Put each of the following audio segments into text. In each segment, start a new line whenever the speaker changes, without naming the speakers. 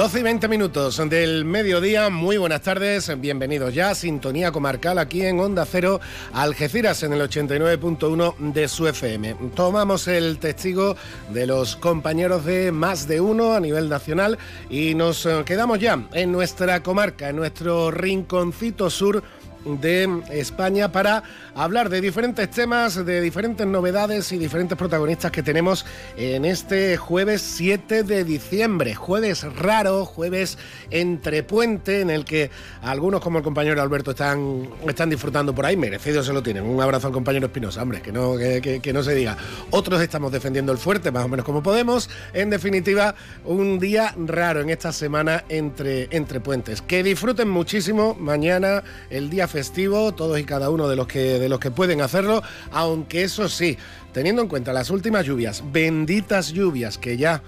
12 y 20 minutos del mediodía, muy buenas tardes, bienvenidos ya a Sintonía Comarcal aquí en Onda Cero, Algeciras en el 89.1 de su FM. Tomamos el testigo de los compañeros de más de uno a nivel nacional y nos eh, quedamos ya en nuestra comarca, en nuestro rinconcito sur de España para hablar de diferentes temas, de diferentes novedades y diferentes protagonistas que tenemos en este jueves 7 de diciembre. Jueves raro, jueves entre puente, en el que algunos, como el compañero Alberto, están, están disfrutando por ahí. Merecido se lo tienen. Un abrazo al compañero Espinosa, hombre, que no, que, no se diga. Otros estamos defendiendo el fuerte, más o menos como podemos. En definitiva, un día raro en esta semana entre, entre puentes. Que disfruten muchísimo mañana, el día festivo, todos y cada uno de los que, de los que pueden hacerlo, aunque eso sí, teniendo en cuenta las últimas lluvias, benditas lluvias que ya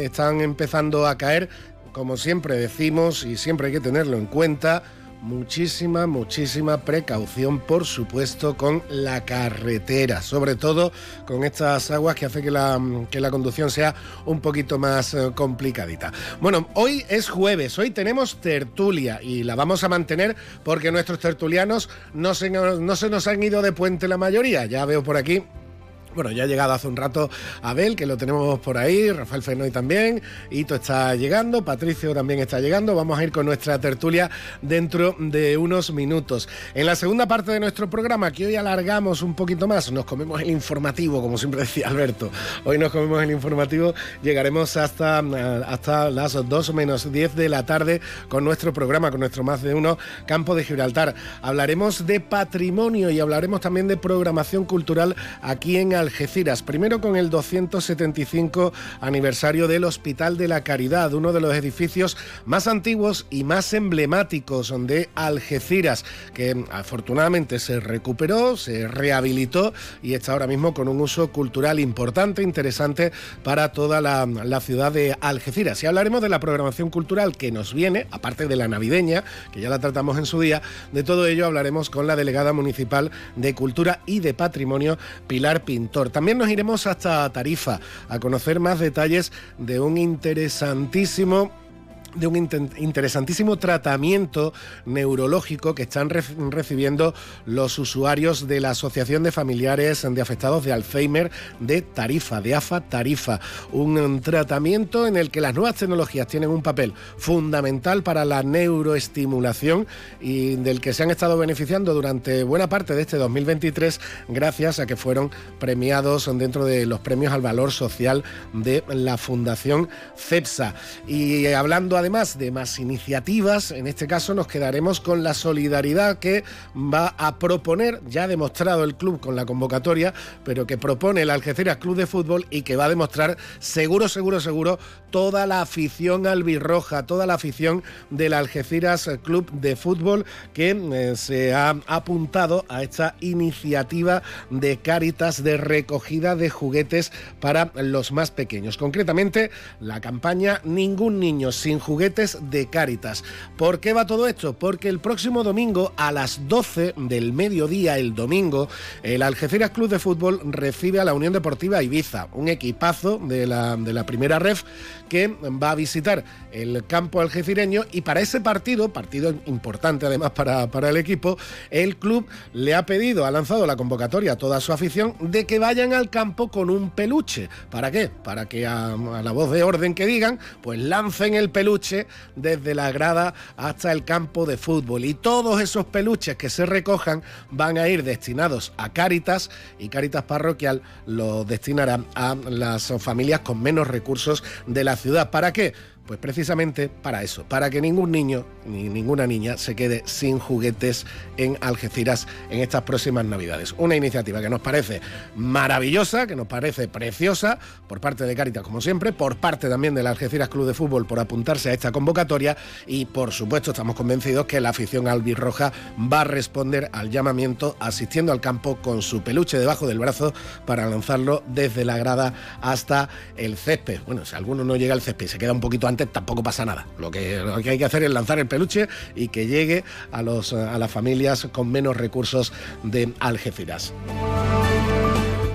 están empezando a caer, como siempre decimos y siempre hay que tenerlo en cuenta, muchísima, muchísima precaución, por supuesto, con la carretera, sobre todo con estas aguas que hace que la, que la conducción sea un poquito más eh, complicadita. Bueno, hoy es jueves, hoy tenemos tertulia y la vamos a mantener porque nuestros tertulianos no se, no se nos han ido de puente la mayoría, ya veo por aquí bueno, ya ha llegado hace un rato Abel, que lo tenemos por ahí, Rafael Fenoy también, Ito está llegando, Patricio también está llegando. Vamos a ir con nuestra tertulia dentro de unos minutos. En la segunda parte de nuestro programa, que hoy alargamos un poquito más, nos comemos el informativo, como siempre decía Alberto. Hoy nos comemos el informativo, llegaremos hasta, hasta las 2 menos 10 de la tarde con nuestro programa, con nuestro más de uno Campo de Gibraltar. Hablaremos de patrimonio y hablaremos también de programación cultural aquí en Algeciras. Primero con el 275 aniversario del Hospital de la Caridad, uno de los edificios más antiguos y más emblemáticos de Algeciras, que afortunadamente se recuperó, se rehabilitó y está ahora mismo con un uso cultural importante, interesante para toda la, la ciudad de Algeciras. Y hablaremos de la programación cultural que nos viene, aparte de la navideña, que ya la tratamos en su día, de todo ello hablaremos con la delegada municipal de Cultura y de Patrimonio, Pilar También nos iremos hasta Tarifa a conocer más detalles de un interesantísimo de un interesantísimo tratamiento neurológico que están recibiendo los usuarios de la Asociación de Familiares de Afectados de Alzheimer de Tarifa, de AFA Tarifa. Un tratamiento en el que las nuevas tecnologías tienen un papel fundamental para la neuroestimulación y del que se han estado beneficiando durante buena parte de este 2023 gracias a que fueron premiados dentro de los premios al valor social de la Fundación CEPSA. Y hablando además de más iniciativas, en este caso nos quedaremos con la solidaridad que va a proponer, ya ha demostrado el club con la convocatoria, pero que propone el Algeciras Club de Fútbol y que va a demostrar seguro, seguro, seguro toda la afición albirroja, toda la afición del Algeciras Club de Fútbol que eh, se ha apuntado a esta iniciativa de Cáritas de recogida de juguetes para los más pequeños. Concretamente, la campaña Ningún niño sin juguetes de Cáritas. ¿Por qué va todo esto? Porque el próximo domingo a las 12 del mediodía, el domingo, el Algeciras Club de Fútbol recibe a la Unión Deportiva Ibiza, un equipazo de la, de la primera ref que va a visitar el campo algecireño y para ese partido, partido importante además para, para, el equipo, el club le ha pedido, ha lanzado la convocatoria a toda su afición de que vayan al campo con un peluche. ¿Para qué? Para que a, la voz de orden que digan, pues lancen el peluche desde la grada hasta el campo de fútbol. Y todos esos peluches que se recojan van a ir destinados a Cáritas y Cáritas Parroquial los destinará a las familias con menos recursos de la ciudad. ¿Para qué? Pues precisamente para eso, para que ningún niño ni ninguna niña se quede sin juguetes en Algeciras en estas próximas Navidades. Una iniciativa que nos parece maravillosa, que nos parece preciosa por parte de Caritas, como siempre, por parte también del Algeciras Club de Fútbol por apuntarse a esta convocatoria y por supuesto estamos convencidos que la afición albirroja va a responder al llamamiento asistiendo al campo con su peluche debajo del brazo para lanzarlo desde la grada hasta el césped. Bueno, si alguno no llega al césped se queda un poquito antes
tampoco pasa nada. Lo que, lo que hay que hacer es lanzar el peluche y que llegue a, los, a las familias con menos recursos de Algeciras.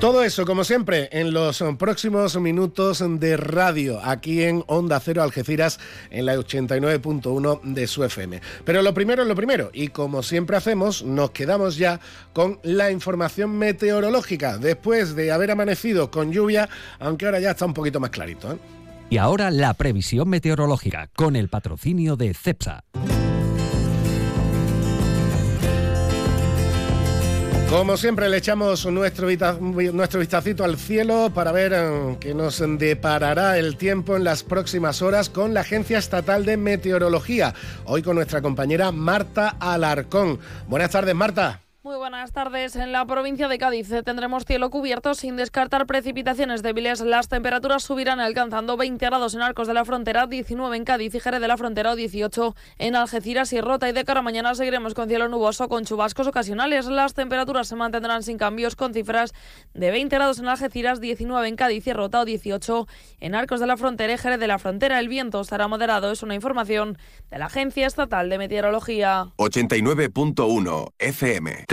Todo eso, como siempre, en los próximos minutos de radio, aquí en Onda Cero Algeciras, en la 89.1 de su FM. Pero lo primero es lo primero, y como siempre hacemos, nos quedamos ya con la información meteorológica, después de haber amanecido con lluvia, aunque ahora ya está un poquito más clarito. ¿eh?
Y ahora la previsión meteorológica, con el patrocinio de CEPSA.
Como siempre le echamos nuestro, nuestro vistacito al cielo para ver eh, qué nos deparará el tiempo en las próximas horas con la Agencia Estatal de Meteorología. Hoy con nuestra compañera Marta Alarcón. Buenas tardes, Marta.
Muy buenas tardes. En la provincia de Cádiz tendremos cielo cubierto sin descartar precipitaciones débiles. Las temperaturas subirán alcanzando 20 grados en Arcos de la Frontera, 19 en Cádiz y Jerez de la Frontera o 18 en Algeciras y Rota. Y de cara a mañana seguiremos con cielo nuboso con chubascos ocasionales. Las temperaturas se mantendrán sin cambios con cifras de 20 grados en Algeciras, 19 en Cádiz y Rota o 18 en Arcos de la Frontera y Jerez de la Frontera. El viento estará moderado. Es una información de la Agencia Estatal de Meteorología.
89.1 FM.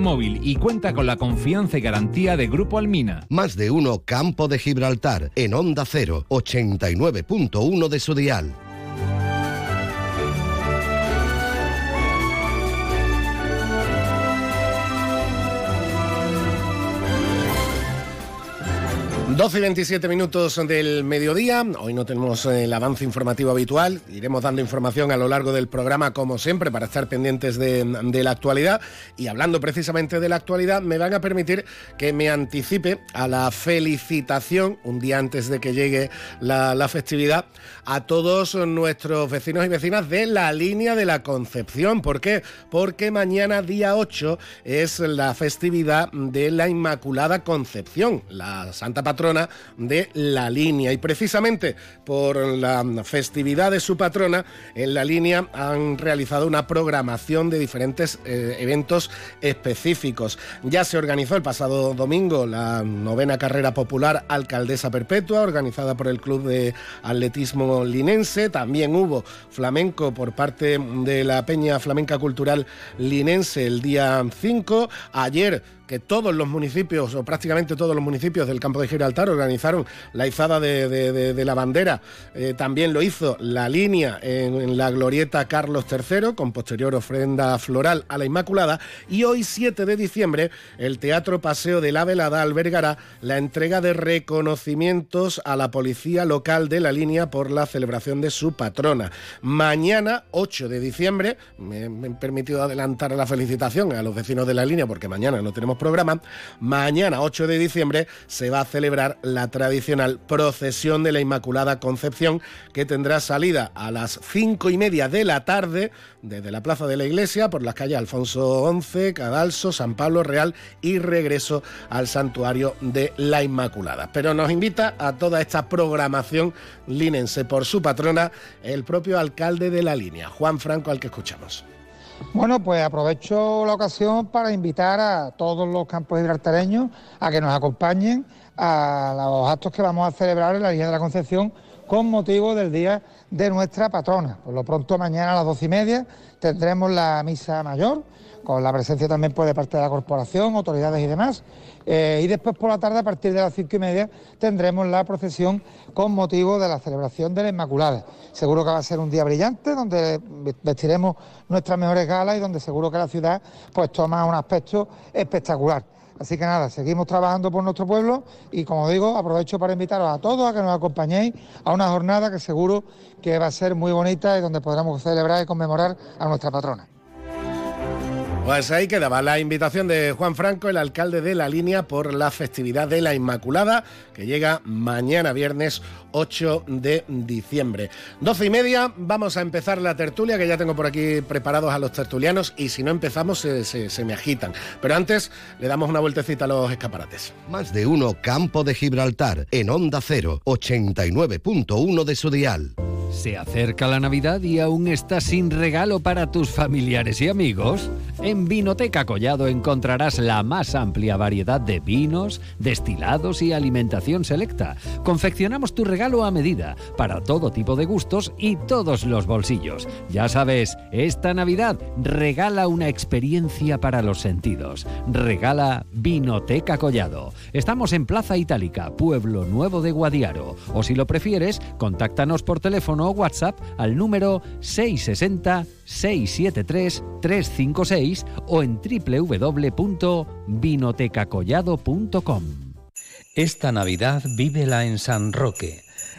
Móvil y cuenta con la confianza y garantía de Grupo Almina.
Más de uno Campo de Gibraltar en Onda 0, 89.1 de su dial. 12 y 27 minutos del mediodía. Hoy no tenemos el avance informativo habitual. Iremos dando información a lo largo del programa, como siempre, para estar pendientes de, la actualidad. Y hablando precisamente de la actualidad, me van a permitir que me anticipe a la felicitación, un día antes de que llegue la, la festividad, a todos nuestros vecinos y vecinas de la línea de la Concepción. ¿Por qué? Porque mañana, día 8, es la festividad de la Inmaculada Concepción, la Santa Patrona de la línea. Y precisamente por la festividad de su patrona, en la línea han realizado una programación de diferentes eh, eventos específicos. Ya se organizó el pasado domingo la novena carrera popular Alcaldesa Perpetua, organizada por el Club de Atletismo Linense. También hubo flamenco por parte de la Peña Flamenca Cultural Linense el día 5. Ayer que todos los municipios, o prácticamente todos los municipios del campo de Organizaron la izada de, la bandera. Eh, también lo hizo la línea en, la glorieta Carlos III, con posterior ofrenda floral a la Inmaculada. Y hoy, 7 de diciembre, el Teatro Paseo de la Velada albergará la entrega de reconocimientos a la policía local de la línea por la celebración de su patrona. Mañana, 8 de diciembre, me, me he permitido adelantar la felicitación a los vecinos de la línea porque mañana no tenemos programa, mañana 8 de diciembre se va a celebrar la tradicional procesión de la Inmaculada Concepción que tendrá salida a las 5 y media de la tarde desde la Plaza de la Iglesia por las calles Alfonso XI, Cadalso, San Pablo Real y regreso al santuario de la Inmaculada. Pero nos invita a toda esta programación linense por su patrona el propio alcalde de la línea, Juan Franco, al que escuchamos.
Bueno, pues aprovecho la ocasión para invitar a todos los campos gibraltareños a que nos acompañen a los actos que vamos a celebrar en la Línea de la Concepción con motivo del día de nuestra patrona. Por lo pronto mañana a las doce y media tendremos la misa mayor, con la presencia también pues, de parte de la corporación, autoridades y demás. Eh, y después por la tarde, a partir de las cinco y media, tendremos la procesión con motivo de la celebración de la Inmaculada. Seguro que va a ser un día brillante, donde vestiremos nuestras mejores galas y donde seguro que la ciudad pues toma un aspecto espectacular. Así que nada, seguimos trabajando por nuestro pueblo y como digo, aprovecho para invitaros a todos a que nos acompañéis a una jornada que seguro que va a ser muy bonita y donde podremos celebrar y conmemorar a nuestra patrona.
Pues ahí quedaba la invitación de Juan Franco, el alcalde de la línea, por la festividad de la Inmaculada, que llega mañana viernes 8 de diciembre. 12 y media, vamos a empezar la tertulia, que ya tengo por aquí preparados a los tertulianos, y si no empezamos se, se me agitan. Pero antes le damos una vueltecita a los escaparates.
Más de uno Campo de Gibraltar, en Onda 0, 89.1 de su dial.
Se acerca la Navidad y aún estás sin regalo para tus familiares y amigos. En Vinoteca Collado encontrarás la más amplia variedad de vinos, destilados y alimentación selecta. Confeccionamos tu regalo a medida para todo tipo de gustos y todos los bolsillos. Ya sabes, esta Navidad regala una experiencia para los sentidos. Regala Vinoteca Collado. Estamos en Plaza Itálica, Pueblo Nuevo de Guadiaro. O si lo prefieres, contáctanos por teléfono o WhatsApp al número 660 673 356 o en www.vinotecacollado.com.
Esta Navidad vívela en San Roque.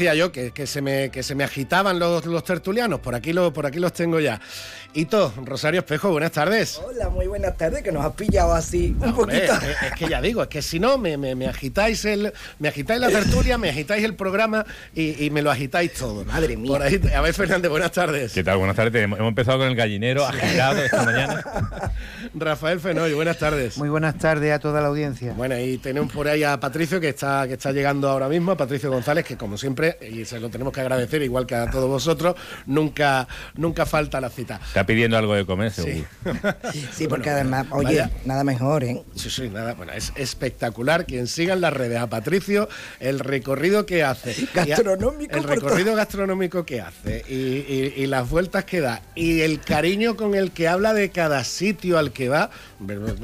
Decía yo que, se me, que se me agitaban los, los tertulianos, por aquí, lo, por aquí los tengo ya. Hito, Rosario Espejo, buenas tardes.
Hola, muy buenas tardes, que nos has pillado así un poquito.
Es, que ya digo, es que si no, me, me, agitáis el, me agitáis la tertulia, me agitáis el programa y, me lo agitáis todo.
Madre mía.
Por ahí, a ver, Fernández, buenas tardes.
¿Qué tal? Buenas tardes. Hemos empezado con el gallinero agitado esta mañana.
Rafael Fenoy, buenas tardes.
Muy buenas tardes a toda la audiencia.
Bueno, y tenemos por ahí a Patricio, que está, que está llegando ahora mismo, a Patricio González, que como siempre y se lo tenemos que agradecer, igual que a todos vosotros, nunca, nunca falta la cita.
Está pidiendo algo de comer, seguro.
Sí, porque además, oye, nada mejor, ¿eh?
Sí, sí, nada, bueno, es espectacular. Quien siga en las redes a Patricio, el recorrido que hace.
Gastronómico.
El recorrido gastronómico que hace y, las vueltas que da y el cariño con el que habla de cada sitio al que va.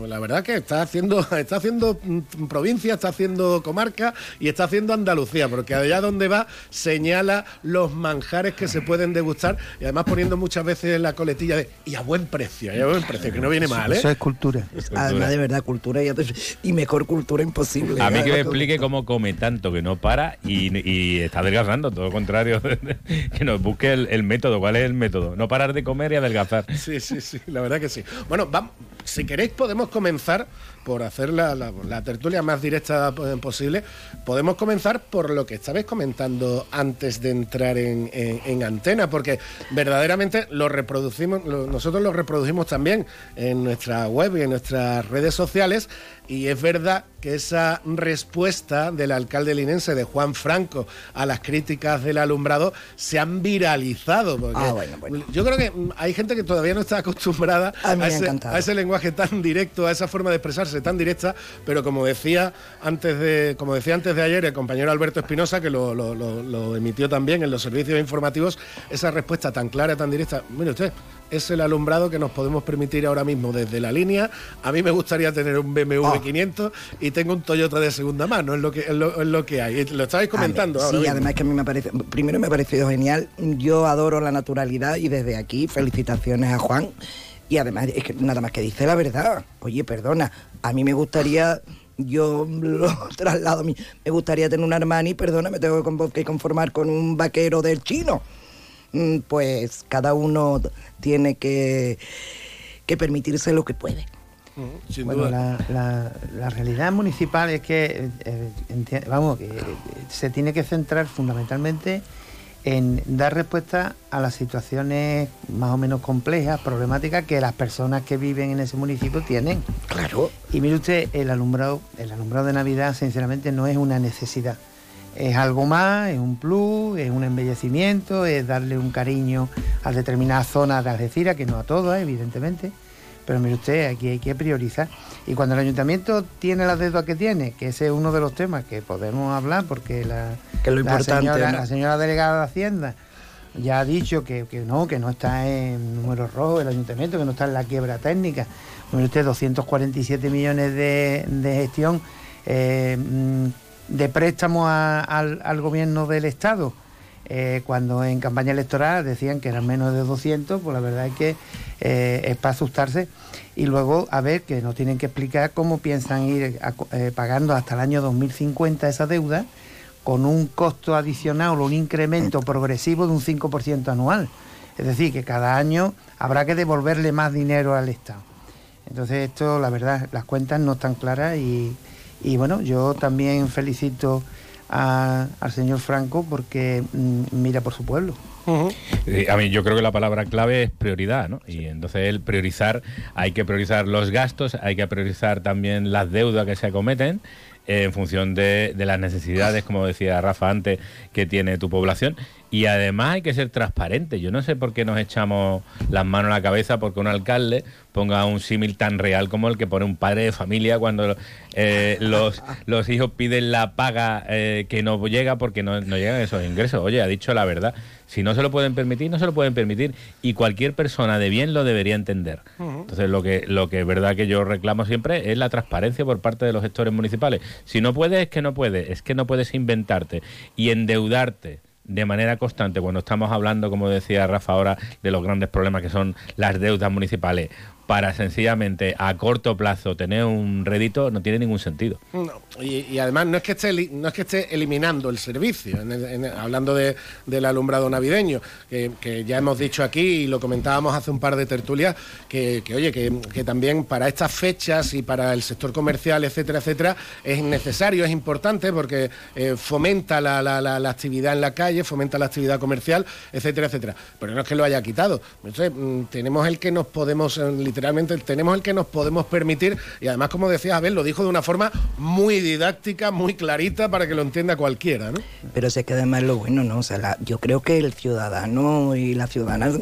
La verdad que está haciendo, está haciendo mm, provincia, está haciendo comarca y está haciendo Andalucía, porque allá donde va señala los manjares que se pueden degustar y además poniendo muchas veces la coletilla de y a buen precio, y a buen precio, que no viene mal, ¿eh?
Eso es cultura.
Además, de verdad, cultura y, mejor cultura imposible.
A mí que me explique cómo come tanto que no para y, está adelgazando, todo lo contrario, que nos busque el, método, ¿cuál es el método? No parar de comer y adelgazar.
Sí, sí, sí, la verdad que sí. Bueno, vamos, si queréis podemos comenzar por hacer la, tertulia más directa posible, podemos comenzar por lo que estabais comentando antes de entrar en, antena, porque verdaderamente lo reproducimos, nosotros lo reproducimos también en nuestra web y en nuestras redes sociales, y es verdad que esa respuesta del alcalde linense de Juan Franco a las críticas del alumbrado se han viralizado.
Ah,
yo creo que hay gente que todavía no está acostumbrada a, ese, lenguaje tan directo, a esa forma de expresarse tan directa, pero como decía antes de, como decía antes de ayer el compañero Alberto Espinosa, que lo, lo emitió también en los servicios informativos, esa respuesta tan clara, tan directa. Mire usted, es el alumbrado que nos podemos permitir ahora mismo desde la línea. A mí me gustaría tener un BMW 500 ah. y tengo un Toyota de segunda mano, es lo que, es lo, que hay. Lo estabais comentando.
sí, además que a mí me parece, primero me ha parecido genial, yo adoro la naturalidad y desde aquí felicitaciones a Juan. Y además es que nada más que dice la verdad. Oye, perdona, a mí me gustaría yo lo traslado a mí. Me gustaría tener un Armani, perdona, me tengo que conformar con un vaquero del chino. Mm, pues cada uno tiene que, que permitirse lo que puede.
bueno, la, realidad municipal es que, eh, vamos, que se tiene que centrar fundamentalmente en dar respuesta a las situaciones más o menos complejas, problemáticas que las personas que viven en ese municipio tienen.
Claro.
Y mire usted, el alumbrado, el alumbrado de Navidad, sinceramente, no es una necesidad. Es algo más, es un plus, es un embellecimiento, es darle un cariño a determinadas zonas de Algeciras, que no a todas, evidentemente pero mire usted, aquí hay que priorizar. Y cuando el ayuntamiento tiene la deuda que tiene, que ese es uno de los temas que podemos hablar, porque la, señora, delegada de Hacienda ya ha dicho que, no, que no está en números rojos el ayuntamiento, que no está en la quiebra técnica. Mire usted, 247 millones de, gestión eh, mm, de préstamo al gobierno del Estado eh, cuando en campaña electoral decían que eran menos de 200, pues la verdad es que eh, es para asustarse. Y luego, a ver, que nos tienen que explicar cómo piensan ir eh, pagando hasta el año 2050 esa deuda con un costo adicional o un incremento progresivo de un 5% anual. Es decir, que cada año habrá que devolverle más dinero al Estado. Entonces esto, la verdad, las cuentas no están claras y, y bueno, yo también felicito al señor Franco porque mm, mira por su pueblo.
Eh, a mí yo creo que la palabra clave es prioridad, ¿no? Y entonces el priorizar, hay que priorizar los gastos, hay que priorizar también las deudas que se acometen eh, en función de, de, las necesidades, como decía Rafa antes, que tiene tu población y además hay que ser transparente. Yo no sé por qué nos echamos las manos a la cabeza porque un alcalde ponga un símil tan real como el que pone un padre de familia cuando eh, los, los hijos piden la paga eh, que no llega porque no, no, llegan esos ingresos. Oye, ha dicho la verdad. Si no se lo pueden permitir, no se lo pueden permitir. Y cualquier persona de bien lo debería entender. Entonces, lo que, lo que es verdad que yo reclamo siempre es la transparencia por parte de los gestores municipales. Si no puedes, es que no puedes. Es que no puedes inventarte y endeudarte de manera constante cuando estamos hablando, como decía Rafa ahora, de los grandes problemas que son las deudas municipales para sencillamente a corto plazo tener un rédito no tiene ningún sentido.
y, además no es que esté no es que esté eliminando el servicio, hablando del alumbrado navideño, que, ya hemos dicho aquí y lo comentábamos hace un par de tertulias, que, oye, que, también para estas fechas y para el sector comercial, etcétera, etcétera, es necesario, es importante porque eh, fomenta la, la, actividad en la calle, fomenta la actividad comercial, etcétera, etcétera. Pero no es que lo haya quitado. Entonces, mm, tenemos el que nos podemos eh, literalmente tenemos el que nos podemos permitir y además, como decía Abel, lo dijo de una forma muy didáctica, muy clarita para que lo entienda cualquiera, ¿no?
Pero sé que además lo bueno, ¿no? O sea, yo creo que el ciudadano y la ciudadana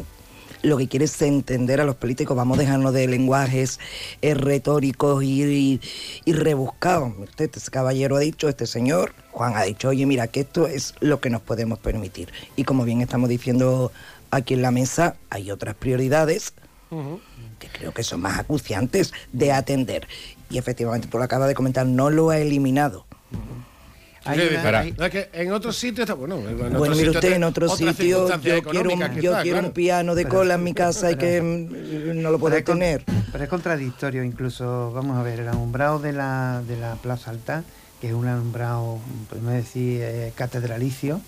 lo que quiere es entender a los políticos, vamos a dejarnos de lenguajes eh, retóricos y, rebuscados. Este, este, caballero ha dicho, este señor, Juan ha dicho, oye, mira, que esto es lo que nos podemos permitir. Y como bien estamos diciendo aquí en la mesa, hay otras prioridades que creo que son más acuciantes de atender. Y efectivamente, tú lo acabas de comentar, no lo ha eliminado.
en otros sitios
bueno. bueno, mire usted, en otro sitio yo quiero, un, yo quiero un piano de cola en mi casa y que no lo puedo tener.
Pero es contradictorio incluso, vamos a ver, el alumbrado de la, de la Plaza Alta, que es un alumbrado, podemos decir, eh, catedralicio,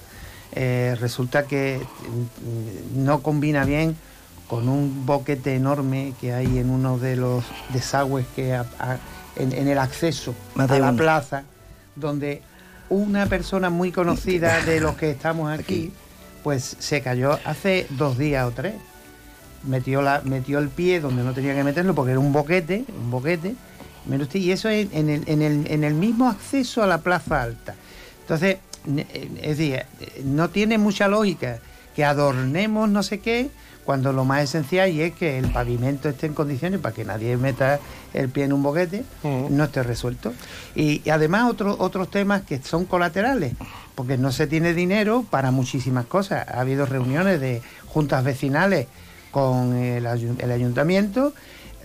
eh, resulta que mm, no combina bien con un boquete enorme que hay en uno de los desagües que en, el acceso a la plaza, donde una persona muy conocida de los que estamos aquí, pues se cayó hace dos días o tres. Metió, la, metió el pie donde no tenía que meterlo porque era un boquete, un boquete, y eso es en el, en, el, en el mismo acceso a la plaza alta. Entonces, es decir, no tiene mucha lógica que adornemos no sé qué, cuando lo más esencial y es que el pavimento esté en condiciones para que nadie meta el pie en un boquete, no esté resuelto. Y, además otros otros temas que son colaterales, porque no se tiene dinero para muchísimas cosas. Ha habido reuniones de juntas vecinales con el, el ayuntamiento,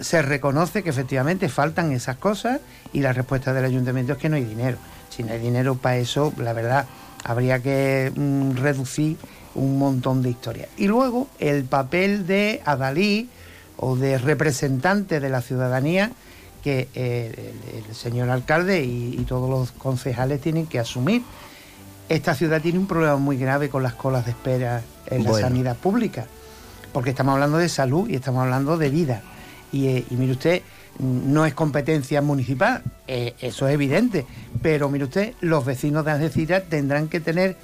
se reconoce que efectivamente faltan esas cosas y la respuesta del ayuntamiento es que no hay dinero. Si no hay dinero para eso, la verdad, habría que mm, reducir un montón de historias. Y luego el papel de adalí o de representante de la ciudadanía que eh, el, señor alcalde y, todos los concejales tienen que asumir. Esta ciudad tiene un problema muy grave con las colas de espera en la sanidad pública, porque estamos hablando de salud y estamos hablando de vida. Y, eh, y mire usted, no es competencia municipal, eh, eso es evidente, pero mire usted, los vecinos de Algeciras tendrán que tener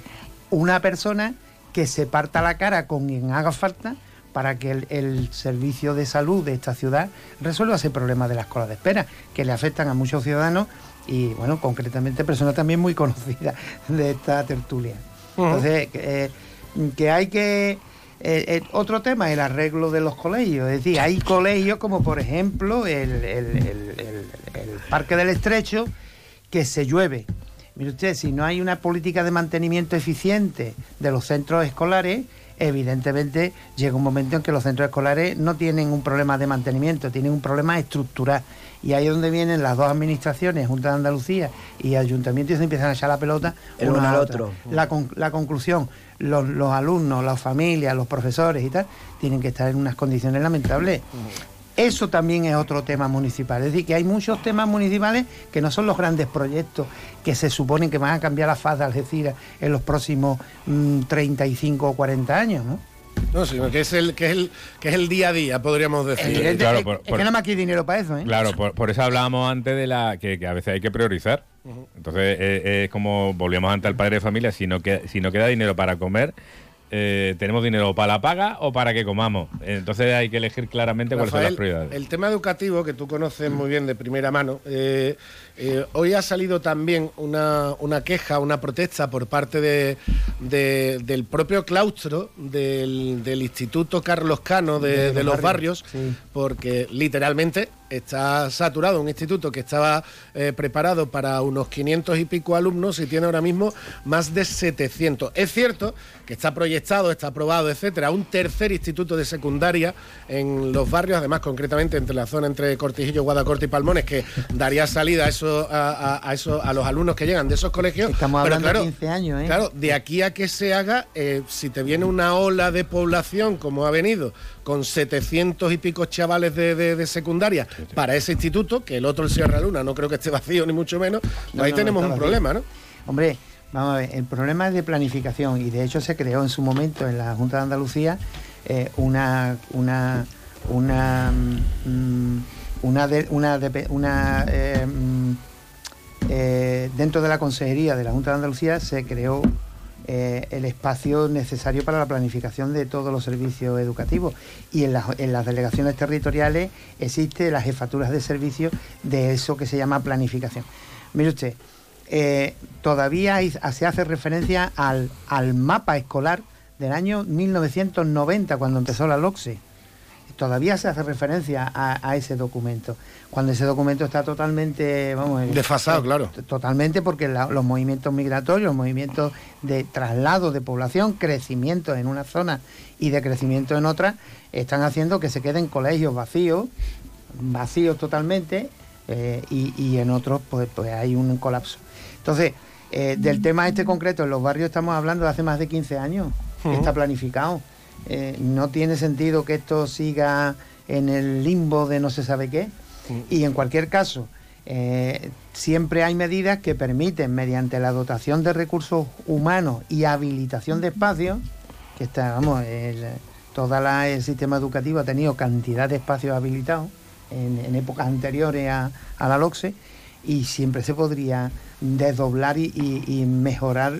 una persona que se parta la cara con quien haga falta para que el, servicio de salud de esta ciudad resuelva ese problema de las colas de espera, que le afectan a muchos ciudadanos y, bueno, concretamente personas también muy conocidas de esta tertulia. Entonces, eh, que hay que... Eh, eh, otro tema, el arreglo de los colegios. Es decir, hay colegios como por ejemplo el, el Parque del Estrecho, que se llueve. Mire usted, si no hay una política de mantenimiento eficiente de los centros escolares, evidentemente llega un momento en que los centros escolares no tienen un problema de mantenimiento, tienen un problema estructural. Y ahí es donde vienen las dos administraciones, Junta de Andalucía y Ayuntamiento, y se empiezan a echar la pelota
el uno al otro.
La, la conclusión, los, los, alumnos, las familias, los profesores y tal, tienen que estar en unas condiciones lamentables. Eso también es otro tema municipal. Es decir, que hay muchos temas municipales que no son los grandes proyectos que se suponen que van a cambiar la faz de Algeciras en los próximos 35 mm, o 40 años, ¿no?
No, sino que es el que es el que es el día a día, podríamos decir.
es, claro, que nada más hay dinero para eso, ¿eh?
Claro, por, eso hablábamos antes de la que, a veces hay que priorizar. Entonces es, como volvíamos antes al padre de familia, si no, que, si no queda dinero para comer, eh, tenemos dinero para la paga o para que comamos. Entonces hay que elegir claramente cuáles son las prioridades.
El tema educativo, que tú conoces muy bien de primera mano, eh, eh, hoy ha salido también una, queja, una protesta por parte de, del propio claustro del, Instituto Carlos Cano de, los, barrios, porque literalmente está saturado, un instituto que estaba eh, preparado para unos 500 y pico alumnos y tiene ahora mismo más de 700. Es cierto que está proyectado, está aprobado, etcétera, un tercer instituto de secundaria en los barrios, además concretamente entre la zona entre Cortijillo, Guadacorte y Palmones, que daría salida a eso, a, eso, a los alumnos que llegan de esos colegios.
Estamos hablando de 15 años, ¿eh?
Claro, de aquí a que se haga, eh, si te viene una ola de población como ha venido, con 700 y pico chavales de, secundaria para ese instituto, que el otro, el Sierra Luna, no creo que esté vacío ni mucho menos, pues ahí tenemos un problema, ¿no?
Hombre, vamos a ver, el problema es de planificación y de hecho se creó en su momento en la Junta de Andalucía eh, una una una mm, una una, una eh, mm, eh, dentro de la consejería de la Junta de Andalucía se creó eh, el espacio necesario para la planificación de todos los servicios educativos. Y en, las delegaciones territoriales existe las jefaturas de servicios de eso que se llama planificación. Mire usted, eh, todavía se hace referencia al, al mapa escolar del año 1990, cuando empezó la LOCSE todavía se hace referencia a, ese documento, cuando ese documento está totalmente, vamos...
Desfasado, claro.
Totalmente porque los movimientos migratorios, los movimientos de traslado de población, crecimiento en una zona y de crecimiento en otra, están haciendo que se queden colegios vacíos, vacíos totalmente, eh, y, en otros pues, pues hay un colapso. Entonces, eh, del tema este concreto, en los barrios estamos hablando de hace más de 15 años, está planificado. Eh, no tiene sentido que esto siga en el limbo de no se sabe qué. Mm. Y en cualquier caso, eh, siempre hay medidas que permiten, mediante la dotación de recursos humanos y habilitación de espacios, que está, vamos, el, todo el sistema educativo ha tenido cantidad de espacios habilitados en, épocas anteriores a, la LOCSE y siempre se podría desdoblar y, mejorar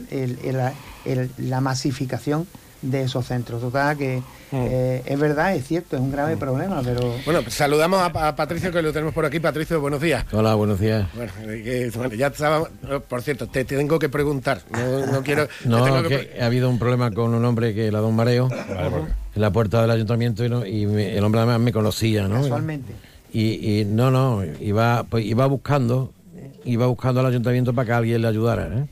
la masificación de esos centros. Total, que eh, es verdad, es cierto, es un grave problema, pero...
Bueno, pues saludamos a, Patricio, que lo tenemos por aquí. Patricio, buenos días.
Hola, buenos días.
Bueno, ya estaba... Por cierto, te, tengo que preguntar, no, quiero...
no, que, ha habido un problema con un hombre que la da un mareo en la puerta del ayuntamiento y, el hombre además me conocía, ¿no?
Casualmente.
Y, no, no, iba, pues, iba buscando, iba buscando al ayuntamiento para que alguien le ayudara, ¿eh?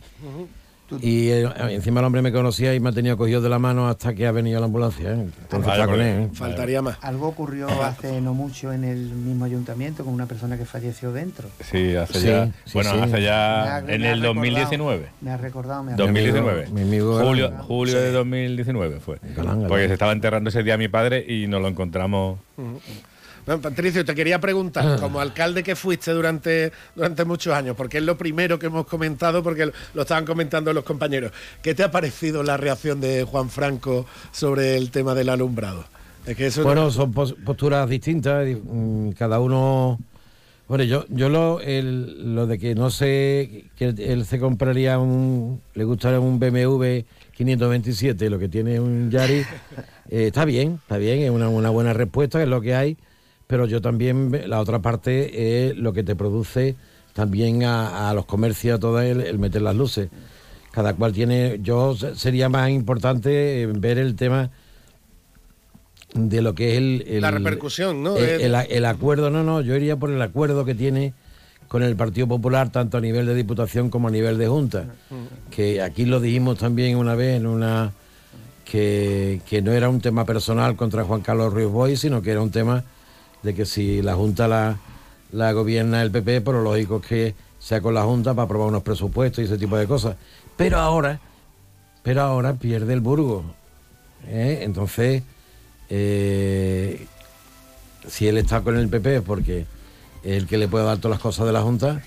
Y eh, encima el hombre me conocía y me ha tenido cogido de la mano hasta que ha venido la ambulancia. ¿eh?
¿eh? Faltaría más.
Algo ocurrió hace no mucho en el mismo ayuntamiento con una persona que falleció dentro.
Sí, hace ya. bueno, hace ya en el 2019.
Me ha recordado, me ha
2019. julio, julio de 2019 fue. Porque se estaba enterrando ese día mi padre y nos lo encontramos.
Patricio, te quería preguntar, ah. como alcalde que fuiste durante, durante muchos años, porque es lo primero que hemos comentado, porque lo estaban comentando los compañeros, ¿qué te ha parecido la reacción de Juan Franco sobre el tema del alumbrado?
bueno, son posturas distintas, mm, cada uno Bueno, yo, yo lo, lo de que no sé, que él se compraría un, le gustaría un BMW 527, lo que tiene un Yari, eh, está bien, está bien, es una, una buena respuesta, es lo que hay, pero yo también, la otra parte es lo que te produce también a, los comercios, todo el, el meter las luces. Cada cual tiene, yo sería más importante ver el tema de lo que es el...
la repercusión, ¿no?
El, acuerdo, no, no, yo iría por el acuerdo que tiene con el Partido Popular, tanto a nivel de Diputación como a nivel de Junta. Que aquí lo dijimos también una vez en una... Que, no era un tema personal contra Juan Carlos Ruiz Boy, sino que era un tema de que si la Junta la, la gobierna el PP, por lo lógico es que sea con la Junta para aprobar unos presupuestos y ese tipo de cosas. Pero ahora, pero ahora pierde el Burgo. ¿eh? Entonces, eh, si él está con el PP porque es el que le puede dar todas las cosas de la Junta.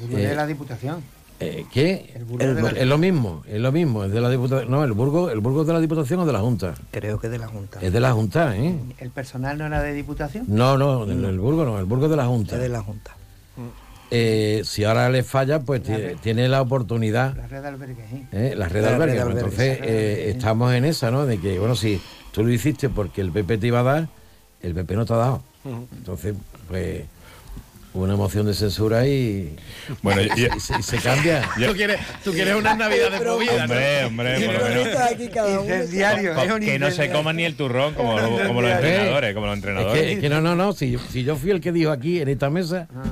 Burgo de la Diputación.
Eh, ¿Qué? es lo mismo, es lo mismo, es de la Diputación. No, el Burgo, el Burgo es de la Diputación o de la Junta.
Creo que de la Junta.
Es de la Junta, ¿eh?
¿El personal no era de Diputación?
No, no, el, Burgo no, el Burgo es de la Junta.
Es de la Junta.
Eh, si ahora le falla, pues tiene, la oportunidad.
La red de albergue,
¿eh? La red de albergue. Entonces, estamos en esa, ¿no? De que, bueno, si tú lo hiciste porque el PP te iba a dar, el PP no te ha dado. Entonces, pues una moción de censura y,
bueno,
y, se, cambia.
¿Tú, quieres, tú quieres una Navidad de movida,
Hombre, hombre, por lo
menos. diario,
que no se coma ni el turrón como, como los entrenadores, como los entrenadores.
que, no, no, no, si, si yo fui el que dijo aquí en esta mesa ah.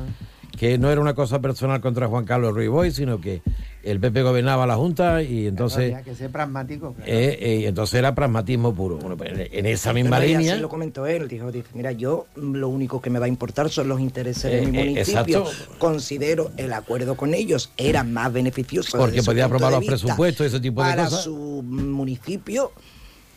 Que no era una cosa personal contra Juan Carlos Ruiz Boy, sino que el PP gobernaba la Junta y entonces...
que ser pragmático.
Eh, eh, entonces era pragmatismo puro. Bueno, pues en esa misma línea...
lo comentó él, dijo, dice, mira, yo lo único que me va a importar son los intereses de mi eh, municipio. Considero el acuerdo con ellos era más beneficioso.
Porque podía aprobar los presupuestos y ese tipo de cosas.
Para su municipio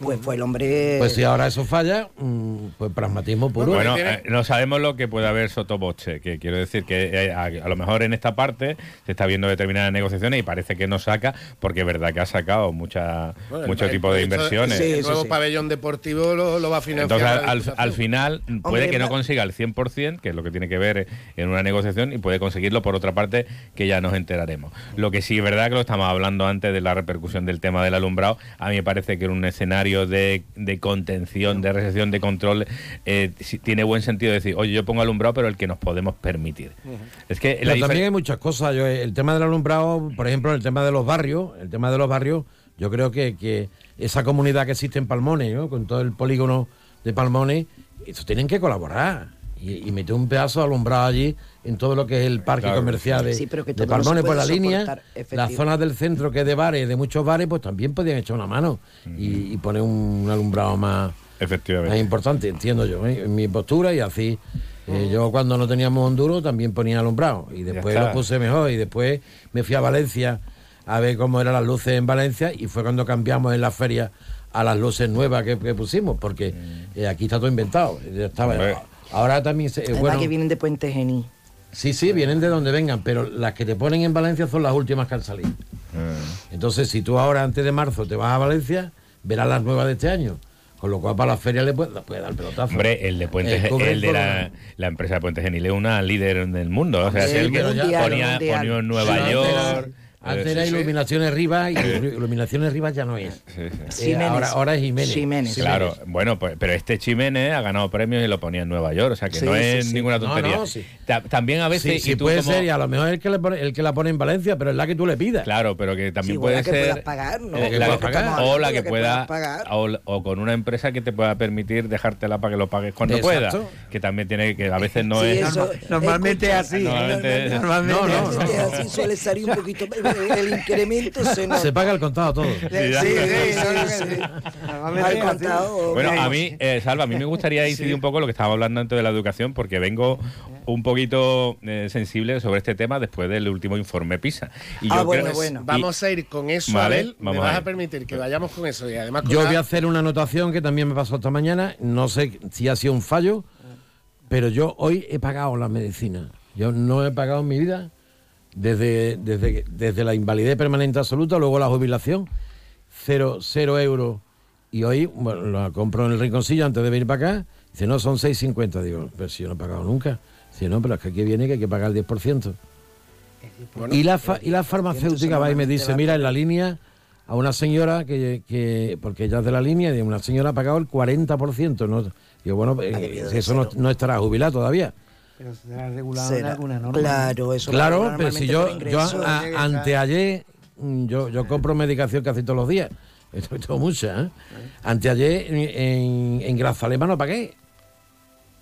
pues fue el hombre.
Pues si ahora eso falla, mm, pues pragmatismo puro.
Bueno, eh, no sabemos lo que puede haber sotoboche, que quiero decir que eh, a, lo mejor en esta parte se está viendo determinadas negociaciones y parece que no saca, porque es verdad que ha sacado mucha, mucho tipo de inversiones.
el nuevo pabellón deportivo lo, va a financiar.
Entonces, al, final, puede que no consiga el 100%, que es lo que tiene que ver en una negociación, y puede conseguirlo por otra parte, que ya nos enteraremos. Lo que sí es verdad que lo estamos hablando antes de la repercusión del tema del alumbrado, a mí me parece que era un escenario de, contención, de recepción, de control, eh, tiene buen sentido decir, oye, yo pongo alumbrado, pero el que nos podemos permitir.
Es que también hay muchas cosas. Yo, el tema del alumbrado, por ejemplo, el tema de los barrios, el tema de los barrios, yo creo que, que esa comunidad que existe en Palmones, con todo el polígono de Palmones, eso tienen que colaborar y, y meter un pedazo de alumbrado allí en todo lo que es el parque comercial de, Palmones por la línea, las zonas del centro que es de bares, de muchos bares, pues también podían echar una mano y, poner un, alumbrado más,
Efectivamente.
importante, entiendo yo, ¿eh? en mi postura y así. Eh, yo cuando no teníamos un duro también ponía alumbrado y después lo puse mejor y después me fui a Valencia a ver cómo eran las luces en Valencia y fue cuando cambiamos en la feria a las luces nuevas que, pusimos porque eh, aquí está todo inventado. Estaba, ahora también se,
bueno, que vienen de Puente Genil.
Sí, sí, vienen de donde vengan, pero las que te ponen en Valencia son las últimas que han salido. Ah. Entonces, si tú ahora antes de marzo te vas a Valencia, verás las nuevas de este año. Con lo cual, para la feria le puede, puede dar pelotazo.
Hombre, el de Puente, el, de la, la, empresa de Puente Genil es una líder del mundo. O sea, es el que ponía, ponía en Nueva York.
Antes era Iluminaciones Rivas y Iluminaciones Rivas ya no es. Eh, ahora, ahora, es Jiménez.
Claro, bueno, pues, pero este Jiménez ha ganado premios y lo ponía en Nueva York, o sea que no es ninguna tontería. también a veces.
Sí, puede ser, y a lo mejor es el que, le pone, el que la pone en Valencia, pero es la que tú le pidas.
Claro, pero que también puede ser.
Pagar, ¿no?
La que pagar. O la que, pueda. O, con una empresa que te pueda permitir dejártela para que lo pagues cuando pueda. Que también tiene que a veces no es.
normalmente así.
Normalmente,
normalmente, así suele salir un poquito el incremento se
Se paga el contado todo. Sí,
sí, sí.
Bueno, a mí, eh, Salva, a mí me gustaría incidir un poco lo que estaba hablando antes de la educación, porque vengo un poquito eh, sensible sobre este tema después del último informe PISA.
Y ah, bueno, bueno. Vamos a ir con eso, vale, ¿Me vas a, permitir que vayamos con eso? Y además
Yo voy a hacer una anotación que también me pasó esta mañana. No sé si ha sido un fallo, pero yo hoy he pagado la medicina. Yo no he pagado en mi vida desde, desde, desde la invalidez permanente absoluta, luego la jubilación, cero, cero euros. Y hoy, bueno, la compro en el rinconcillo antes de venir para acá, dice, no, son 6,50. Digo, pero si yo no he pagado nunca. Sí, no, pero es que aquí viene que hay que pagar el 10%. y, la y la farmacéutica va y me dice, mira, en la línea a una señora que, que porque ella es de la línea, y una señora ha pagado el 40%. ¿no? Digo, bueno, eh, eso no, estará jubilado todavía.
Pero será regulado en alguna norma.
Claro, eso
Claro, pero si yo, yo anteayer, mm, yo, yo compro medicación casi todos los días. Esto es mucha, ¿eh? Anteayer en, en Grazalema no pagué.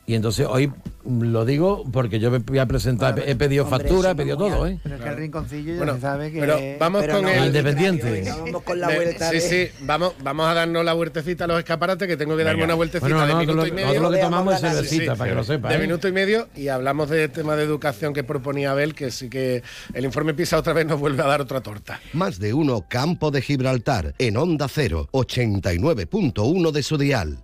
Y entonces hoy lo digo porque yo voy a presentar, he pedido factura, he pedido todo, ¿eh?
Pero es que el rinconcillo ya se sabe que...
Pero vamos con el...
Independiente.
Vamos con la vuelta
Sí, sí, vamos, vamos a darnos la vueltecita a los escaparates, que tengo que darme una vueltecita de minuto y medio.
Nosotros lo que tomamos es cervecita, para que lo sepa.
De ¿eh? minuto y medio, y hablamos del tema de educación que proponía Abel, que sí que el informe PISA otra vez nos vuelve a dar otra torta.
Más de uno Campo de Gibraltar, en Onda 0, 89.1 de su dial.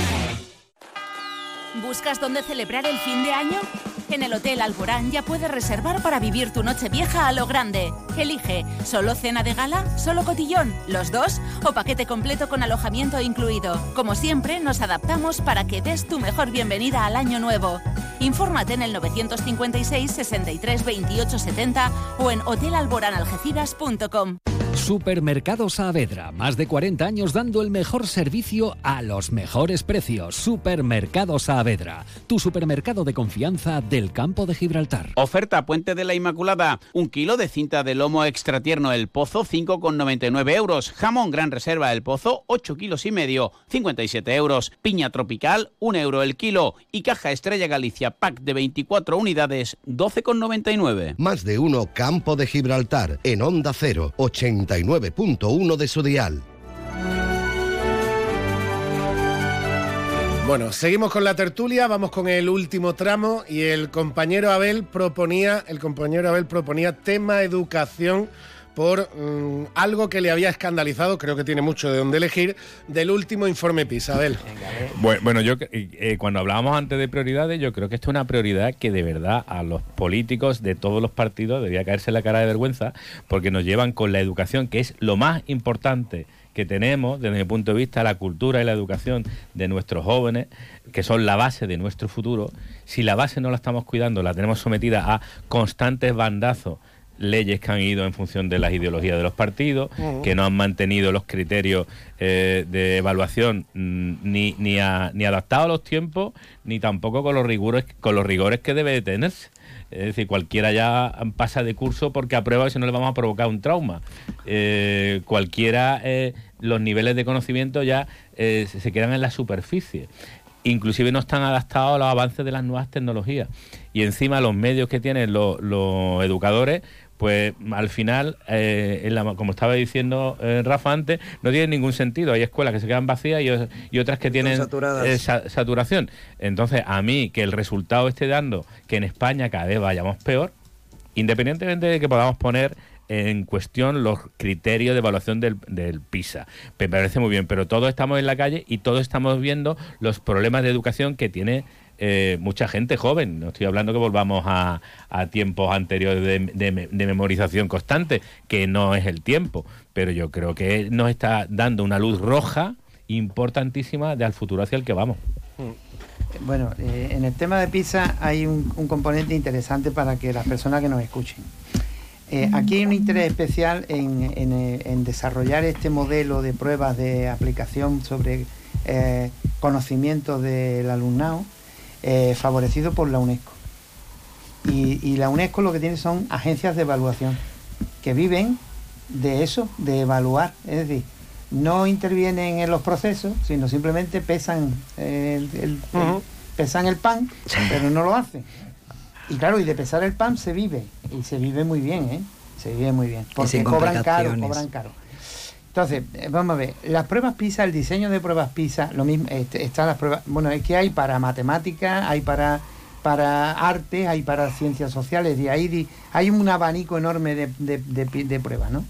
¿Buscas dónde celebrar el fin de año? En el Hotel Alborán ya puedes reservar para vivir tu noche vieja a lo grande. Elige solo cena de gala, solo cotillón, los dos o paquete completo con alojamiento incluido. Como siempre, nos adaptamos para que des tu mejor bienvenida al año nuevo. Infórmate en el 956 63 28 70 o en hotelalboranalgeciras.com.
Supermercado Saavedra, más de 40 años dando el mejor servicio a los mejores precios. Supermercado Saavedra, tu supermercado de confianza del campo de Gibraltar.
Oferta Puente de la Inmaculada, un kilo de cinta de lomo extra tierno El Pozo, 5,99 euros. Jamón Gran Reserva El Pozo, 8 kilos y medio, 57 euros. Piña tropical, 1 euro el kilo. Y caja Estrella Galicia Pack de 24 unidades, 12,99.
Más de uno Campo de Gibraltar, en Onda 0, 80 89.1 de su dial.
Bueno, seguimos con la tertulia, vamos con el último tramo y el compañero Abel proponía, el compañero Abel proponía tema educación por mm, algo que le había escandalizado, creo que tiene mucho de dónde elegir, del último informe PISA. Abel.
Bueno, yo eh, cuando hablábamos antes de prioridades, yo creo que esto es una prioridad que de verdad a los políticos de todos los partidos debía caerse la cara de vergüenza, porque nos llevan con la educación, que es lo más importante que tenemos desde mi punto de vista la cultura y la educación de nuestros jóvenes, que son la base de nuestro futuro, si la base no la estamos cuidando, la tenemos sometida a constantes bandazos leyes que han ido en función de las ideologías de los partidos, que no han mantenido los criterios eh, de evaluación mm, ni, ni, ni adaptados a los tiempos, ni tampoco con los, rigores, con los rigores que debe de tenerse. Es decir, cualquiera ya pasa de curso porque aprueba y si no le vamos a provocar un trauma. Eh, cualquiera, eh, los niveles de conocimiento ya se quedan en la superficie inclusive no están adaptados a los avances de las nuevas tecnologías. Y encima los medios que tienen los, los educadores pues al final, eh, como estaba diciendo eh, Rafa antes, no tiene ningún sentido. Hay escuelas que se quedan vacías y, otras que tienen eh, saturación. Entonces, a mí que el resultado esté dando que en España cada vez vayamos peor, independientemente de que podamos poner en cuestión los criterios de evaluación del, del, PISA. Me parece muy bien, pero todos estamos en la calle y todos estamos viendo los problemas de educación que tiene eh, mucha gente joven. No estoy hablando que volvamos a, tiempos anteriores de, memorización constante, que no es el tiempo, pero yo creo que nos está dando una luz roja importantísima de al futuro hacia el que vamos.
Mm. Bueno, eh, en el tema de PISA hay un, componente interesante para que las personas que nos escuchen. Eh, aquí hay un interés especial en, en, desarrollar este modelo de pruebas de aplicación sobre conocimiento del alumnado eh, favorecido por la UNESCO. Y, la UNESCO lo que tiene son agencias de evaluación que viven de eso, de evaluar. Es decir, no intervienen en los procesos, sino simplemente pesan el, pesan el pan, pero no lo hacen. Y claro, y de pesar el pan se vive, y se vive muy bien, ¿eh? Se vive muy bien, porque cobran caro, cobran caro. Entonces, eh, vamos a ver, las pruebas PISA, el diseño de pruebas PISA, lo mismo, este, están las pruebas, bueno, es que hay para matemáticas, hay para para arte, hay para ciencias sociales, y ahí hay un abanico enorme de, pruebas, ¿no?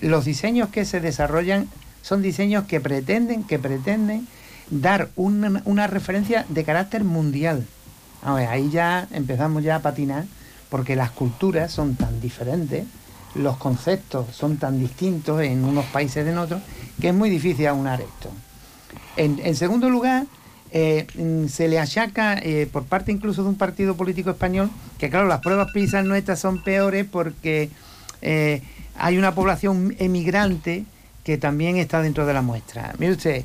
los diseños que se desarrollan son diseños que pretenden, que pretenden dar una, referencia de carácter mundial. A ver, ahí ya empezamos ya a patinar, porque las culturas son tan diferentes, los conceptos son tan distintos en unos países de en otros, que es muy difícil aunar esto. En, segundo lugar, eh, mm, se le achaca eh, por parte incluso de un partido político español que claro, las pruebas PISA nuestras son peores porque eh, hay una población emigrante que también está dentro de la muestra. Mire usted,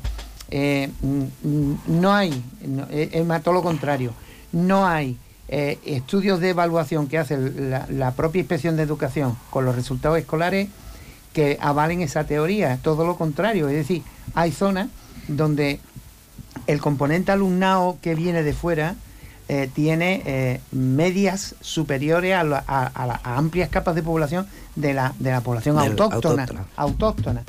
mm, no hay, es más todo lo contrario, no hay estudios de evaluación que hace la propia inspección de educación con los resultados escolares que avalen esa teoría, todo lo contrario, es decir, hay zonas donde el componente alumnado que viene de fuera eh, tiene eh, medias superiores a, las amplias capas de población de la, de la población autóctona, autóctona.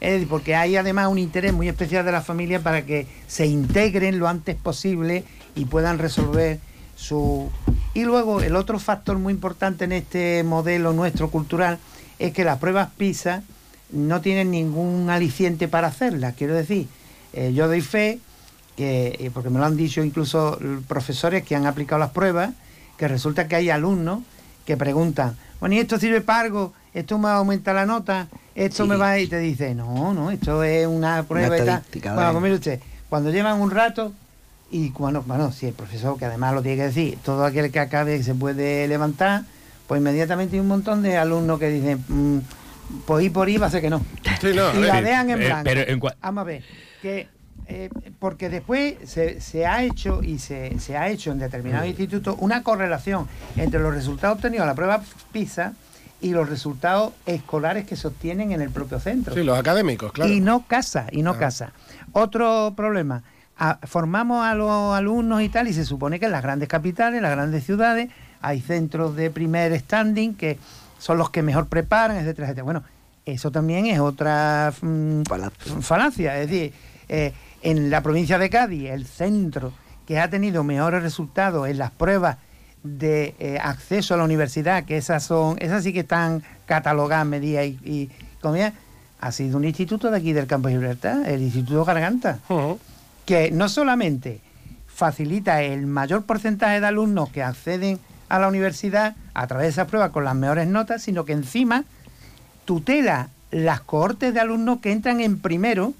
Es decir, porque hay además un interés muy especial de la familia para que se integren lo antes posible y puedan resolver su... Y luego el otro factor muy importante en este modelo nuestro cultural es que las pruebas PISA no tienen ningún aliciente para hacerlas. Quiero decir, eh, yo doy fe, que, eh, porque me lo han dicho incluso profesores que han aplicado las pruebas, que resulta que hay alumnos que preguntan, bueno, ¿y esto sirve para algo? ¿Esto me va a aumentar la nota? ¿Esto me va a...? Y te dice, no, no, esto es una prueba y tal. Bueno, pues usted, cuando llevan un rato y cuando, bueno, si el profesor, que además lo tiene que decir, todo aquel que acabe se puede levantar, pues inmediatamente hay un montón de alumnos que dicen, mm, pues ir por ahí va a ser que no. y la dejan en blanco. Vamos a ver que eh, porque después se, ha hecho y se, ha hecho en determinados mm. institutos una correlación entre los resultados obtenidos en la prueba PISA y los resultados escolares que se obtienen en el propio centro.
Sí, los académicos, claro.
Y no casa, y no ah. casa. Otro problema, formamos a los alumnos y tal, y se supone que en las grandes capitales, en las grandes ciudades, hay centros de primer standing que son los que mejor preparan, etcétera, etcétera. Bueno, eso también es otra mm, falacia. Es decir, eh, en la provincia de Cádiz, el centro que ha tenido mejores resultados en las pruebas de eh, acceso a la universidad, que esas son, esas sí que están catalogadas, medidas y, y comida, ha sido un instituto de aquí del Campo de Gibraltar, el Instituto Garganta, que no solamente facilita el mayor porcentaje de alumnos que acceden a la universidad a través de esas pruebas con las mejores notas, sino que encima tutela las cohortes de alumnos que entran en primero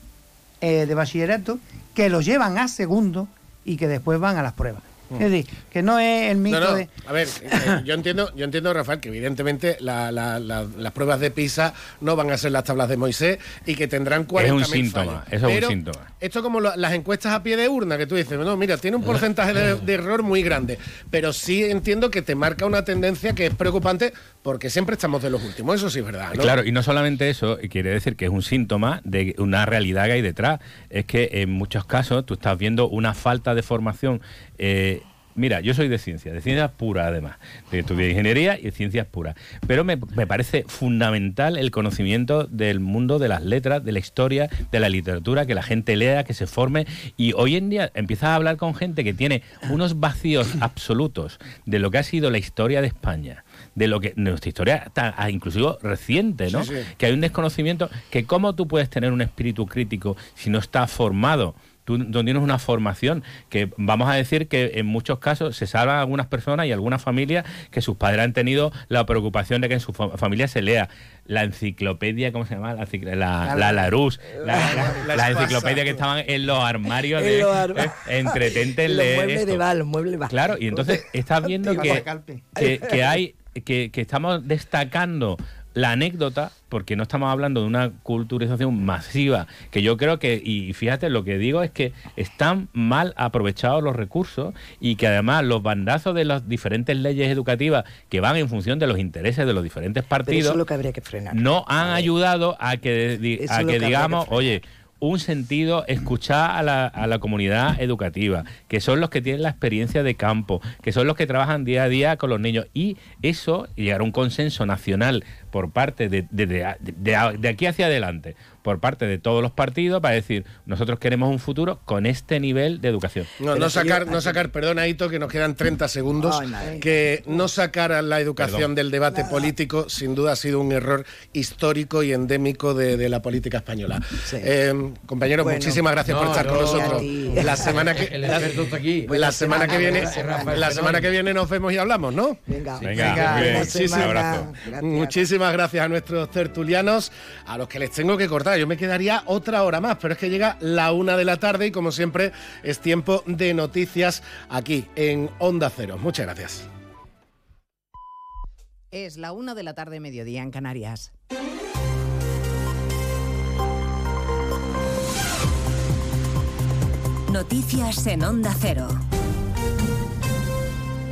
eh, de bachillerato, que lo llevan a segundo y que después van a las pruebas. Es decir, que no es el mito de...
A ver, eh, yo entiendo, yo entiendo, Rafael, que evidentemente las pruebas de PISA no van a ser las tablas de Moisés y que tendrán 40
Es un síntoma, eso es un síntoma.
Esto como las encuestas a pie de urna, que tú dices, no, mira, tiene un porcentaje de, error muy grande, pero sí entiendo que te marca una tendencia que es preocupante porque siempre estamos de los últimos, eso sí es verdad.
Claro, y no solamente eso, quiere decir que es un síntoma de una realidad que hay detrás. Es que en muchos casos tú estás viendo una falta de formación eh, Mira, yo soy de ciencia, de ciencias puras además. Estudié ingeniería y ciencias puras. Pero me, parece fundamental el conocimiento del mundo de las letras, de la historia, de la literatura, que la gente lea, que se forme. Y hoy en día empiezas a hablar con gente que tiene unos vacíos absolutos de lo que ha sido la historia de España de lo que nuestra historia está ah, inclusive reciente, ¿no? Que hay un desconocimiento que cómo tú puedes tener un espíritu crítico si no estás formado tú no tienes una formación que vamos a decir que en muchos casos se salvan algunas personas y algunas familias que sus padres han tenido la preocupación de que en su familia se lea. La enciclopedia, ¿cómo se llama? La, la, la Larus, la, enciclopedia que estaban en los armarios de eh, entretente
leer de
Claro, y entonces estás viendo que, que, que hay que, que, estamos destacando la anécdota, porque no estamos hablando de una culturización masiva, que yo creo que, y fíjate, lo que digo es que están mal aprovechados los recursos y que además los bandazos de las diferentes leyes educativas que van en función de los intereses de los diferentes partidos,
lo que habría que frenar.
no han ayudado a que, a que digamos, oye, un sentido, escuchar a la, a la, comunidad educativa, que son los que tienen la experiencia de campo, que son los que trabajan día a día con los niños. Y eso, llegar a un consenso nacional por parte de, de, de, de aquí hacia adelante, por parte de todos los partidos para decir, nosotros queremos un futuro con este nivel de educación.
No, no sacar, no sacar, perdona Hito, que nos quedan 30 segundos, que no sacar a la educación del debate político sin duda ha sido un error histórico y endémico de, la política española. Eh, compañeros, muchísimas gracias por estar con nosotros. La semana que la, semana que viene la semana. que viene nos vemos y hablamos, ¿no?
Venga,
venga, muchísimas, muchísimas gracias a nuestros tertulianos, a los que les tengo que cortar yo me quedaría otra hora más, pero es que llega la una de la tarde y como siempre es tiempo de noticias aquí en Onda Cero. Muchas gracias.
Es la una de la tarde, mediodía en Canarias.
Noticias en Onda Cero.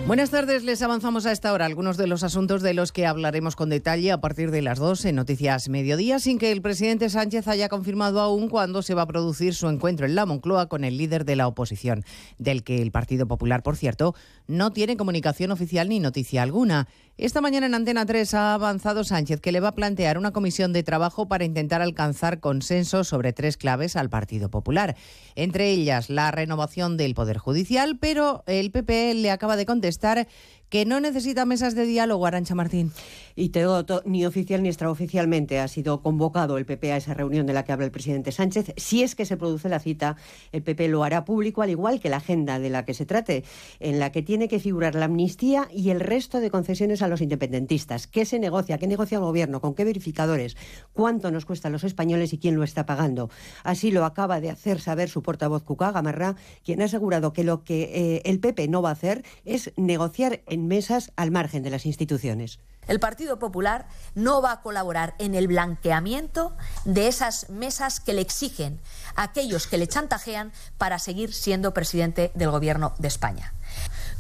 Buenas tardes, les avanzamos a esta hora algunos de los asuntos de los que hablaremos con detalle a partir de las 2 en Noticias Mediodía, sin que el presidente Sánchez haya confirmado aún cuándo se va a producir su encuentro en la Moncloa con el líder de la oposición, del que el Partido Popular, por cierto, no tiene comunicación oficial ni noticia alguna. Esta mañana en Antena 3 ha avanzado Sánchez que le va a plantear una comisión de trabajo para intentar alcanzar consenso sobre tres claves al Partido Popular. Entre ellas, la renovación del Poder Judicial, pero el PP le acaba de contestar que no necesita mesas de diálogo, Arancha Martín.
Y tengo ni oficial ni extraoficialmente ha sido convocado el PP a esa reunión de la que habla el presidente Sánchez. Si es que se produce la cita, el PP lo hará público, al igual que la agenda de la que se trate, en la que tiene que figurar la amnistía y el resto de concesiones a los independentistas. ¿Qué se negocia? ¿Qué negocia el gobierno? ¿Con qué verificadores? ¿Cuánto nos cuesta a los españoles y quién lo está pagando? Así lo acaba de hacer saber su portavoz Cucá Gamarra, quien ha asegurado que lo que eh, el PP no va a hacer es negociar en mesas al margen de las instituciones.
El Partido Popular no va a colaborar en el blanqueamiento de esas mesas que le exigen a aquellos que le chantajean para seguir siendo presidente del Gobierno de España.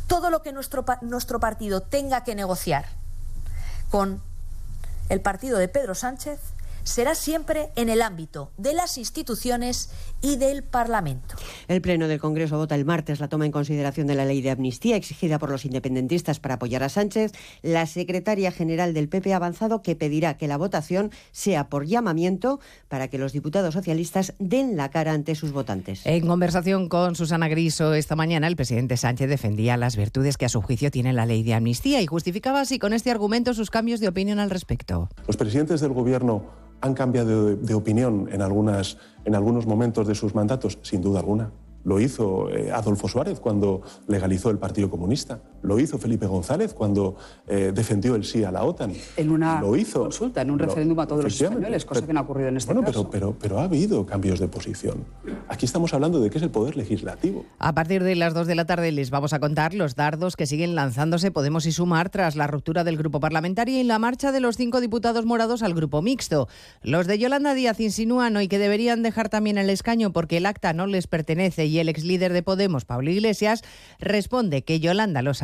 Todo lo que nuestro, nuestro partido tenga que negociar con el partido de Pedro Sánchez será siempre en el ámbito de las instituciones y del Parlamento.
El Pleno del Congreso vota el martes la toma en consideración de la ley de amnistía exigida por los independentistas para apoyar a Sánchez. La secretaria general del PP ha avanzado que pedirá que la votación sea por llamamiento para que los diputados socialistas den la cara ante sus votantes.
En conversación con Susana Griso esta mañana, el presidente Sánchez defendía las virtudes que a su juicio tiene la ley de amnistía y justificaba así con este argumento sus cambios de opinión al respecto.
Los presidentes del Gobierno han cambiado de, opinión en, algunos momentos de sus mandatos, sin duda alguna. Lo hizo eh, Adolfo Suárez cuando legalizó el Partido Comunista. Lo hizo Felipe González cuando eh, defendió el sí a la OTAN.
En una
lo hizo,
consulta, en un referéndum a todos los españoles, cosa que no ha ocurrido en este
bueno,
caso.
Pero, pero, pero ha habido cambios de posición. Aquí estamos hablando de que es el poder legislativo.
A partir de las 2 de la tarde les vamos a contar los dardos que siguen lanzándose Podemos y Sumar tras la ruptura del grupo parlamentario y la marcha de los cinco diputados morados al grupo mixto. Los de Yolanda Díaz insinúan hoy que deberían dejar también el escaño porque el acta no les pertenece y el ex líder de Podemos, Pablo Iglesias, responde que Yolanda lo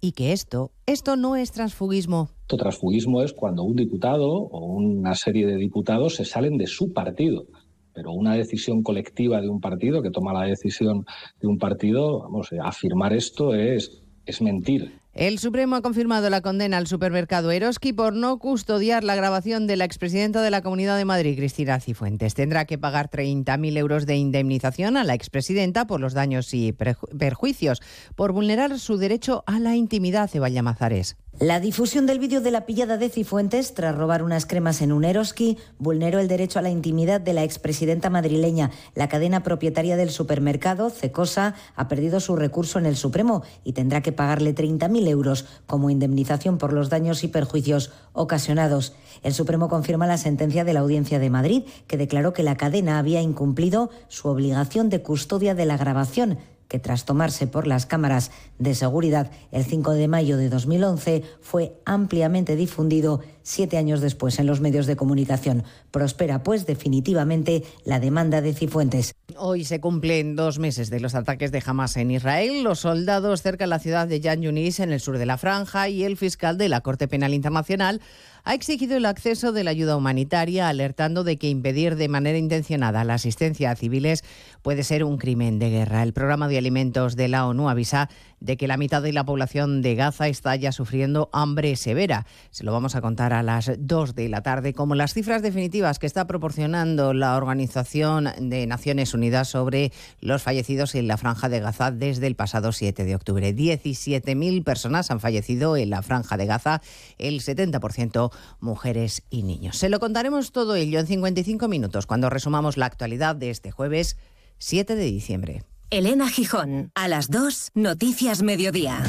y que esto, esto no es transfugismo.
Esto transfugismo es cuando un diputado o una serie de diputados se salen de su partido pero una decisión colectiva de un partido que toma la decisión de un partido, vamos, afirmar esto es, es mentir.
El Supremo ha confirmado la condena al supermercado Eroski por no custodiar la grabación de la expresidenta de la Comunidad de Madrid, Cristina Cifuentes. Tendrá que pagar 30.000 euros de indemnización a la expresidenta por los daños y perjuicios por vulnerar su derecho a la intimidad, Evalla Mazares.
La difusión del vídeo de la pillada de Cifuentes tras robar unas cremas en un Eroski vulneró el derecho a la intimidad de la expresidenta madrileña. La cadena propietaria del supermercado, Cecosa, ha perdido su recurso en el Supremo y tendrá que pagarle 30.000 euros como indemnización por los daños y perjuicios ocasionados. El Supremo confirma la sentencia de la Audiencia de Madrid, que declaró que la cadena había incumplido su obligación de custodia de la grabación que tras tomarse por las cámaras de seguridad el 5 de mayo de 2011 fue ampliamente difundido siete años después en los medios de comunicación. Prospera, pues, definitivamente la demanda de Cifuentes.
Hoy se cumplen dos meses de los ataques de Hamas en Israel. Los soldados cerca de la ciudad de Yan Yunis, en el sur de la franja, y el fiscal de la Corte Penal Internacional ha exigido el acceso de la ayuda humanitaria, alertando de que impedir de manera intencionada la asistencia a civiles puede ser un crimen de guerra. El programa de alimentos de la ONU avisa de que la mitad de la población de Gaza está ya sufriendo hambre severa. Se lo vamos a contar a las 2 de la tarde, como las cifras definitivas que está proporcionando la Organización de Naciones Unidas sobre los fallecidos en la franja de Gaza desde el pasado 7 de octubre. 17.000 personas han fallecido en la franja de Gaza, el 70% mujeres y niños. Se lo contaremos todo ello en 55 minutos cuando resumamos la actualidad de este jueves 7 de diciembre.
Elena Gijón, a las 2, Noticias Mediodía.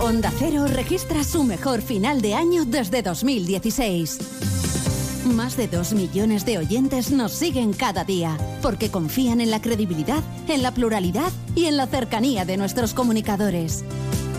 Onda Cero registra su mejor final de año desde 2016. Más de 2 millones de oyentes nos siguen cada día, porque confían en la credibilidad, en la pluralidad y en la cercanía de nuestros comunicadores.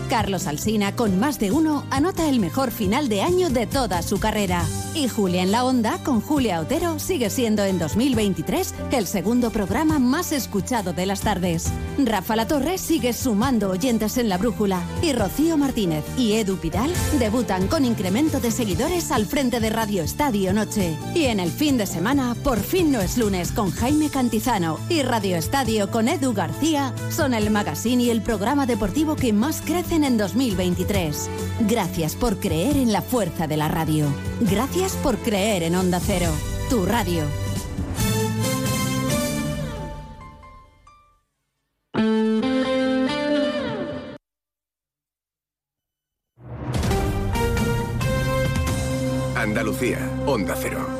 Carlos Alsina, con más de uno, anota el mejor final de año de toda su carrera. Y Julia en la Onda, con Julia Otero, sigue siendo en 2023 el segundo programa más escuchado de las tardes. Rafa La Torre sigue sumando oyentes en la brújula. Y Rocío Martínez y Edu Pidal debutan con incremento de seguidores al frente de Radio Estadio Noche. Y en el fin de semana, por fin no es lunes con Jaime Cantizano y Radio Estadio con Edu García, son el magazine y el programa deportivo que más crecen en 2023. Gracias por creer en la fuerza de la radio. Gracias por creer en Onda Cero, tu radio.
Andalucía, Onda Cero.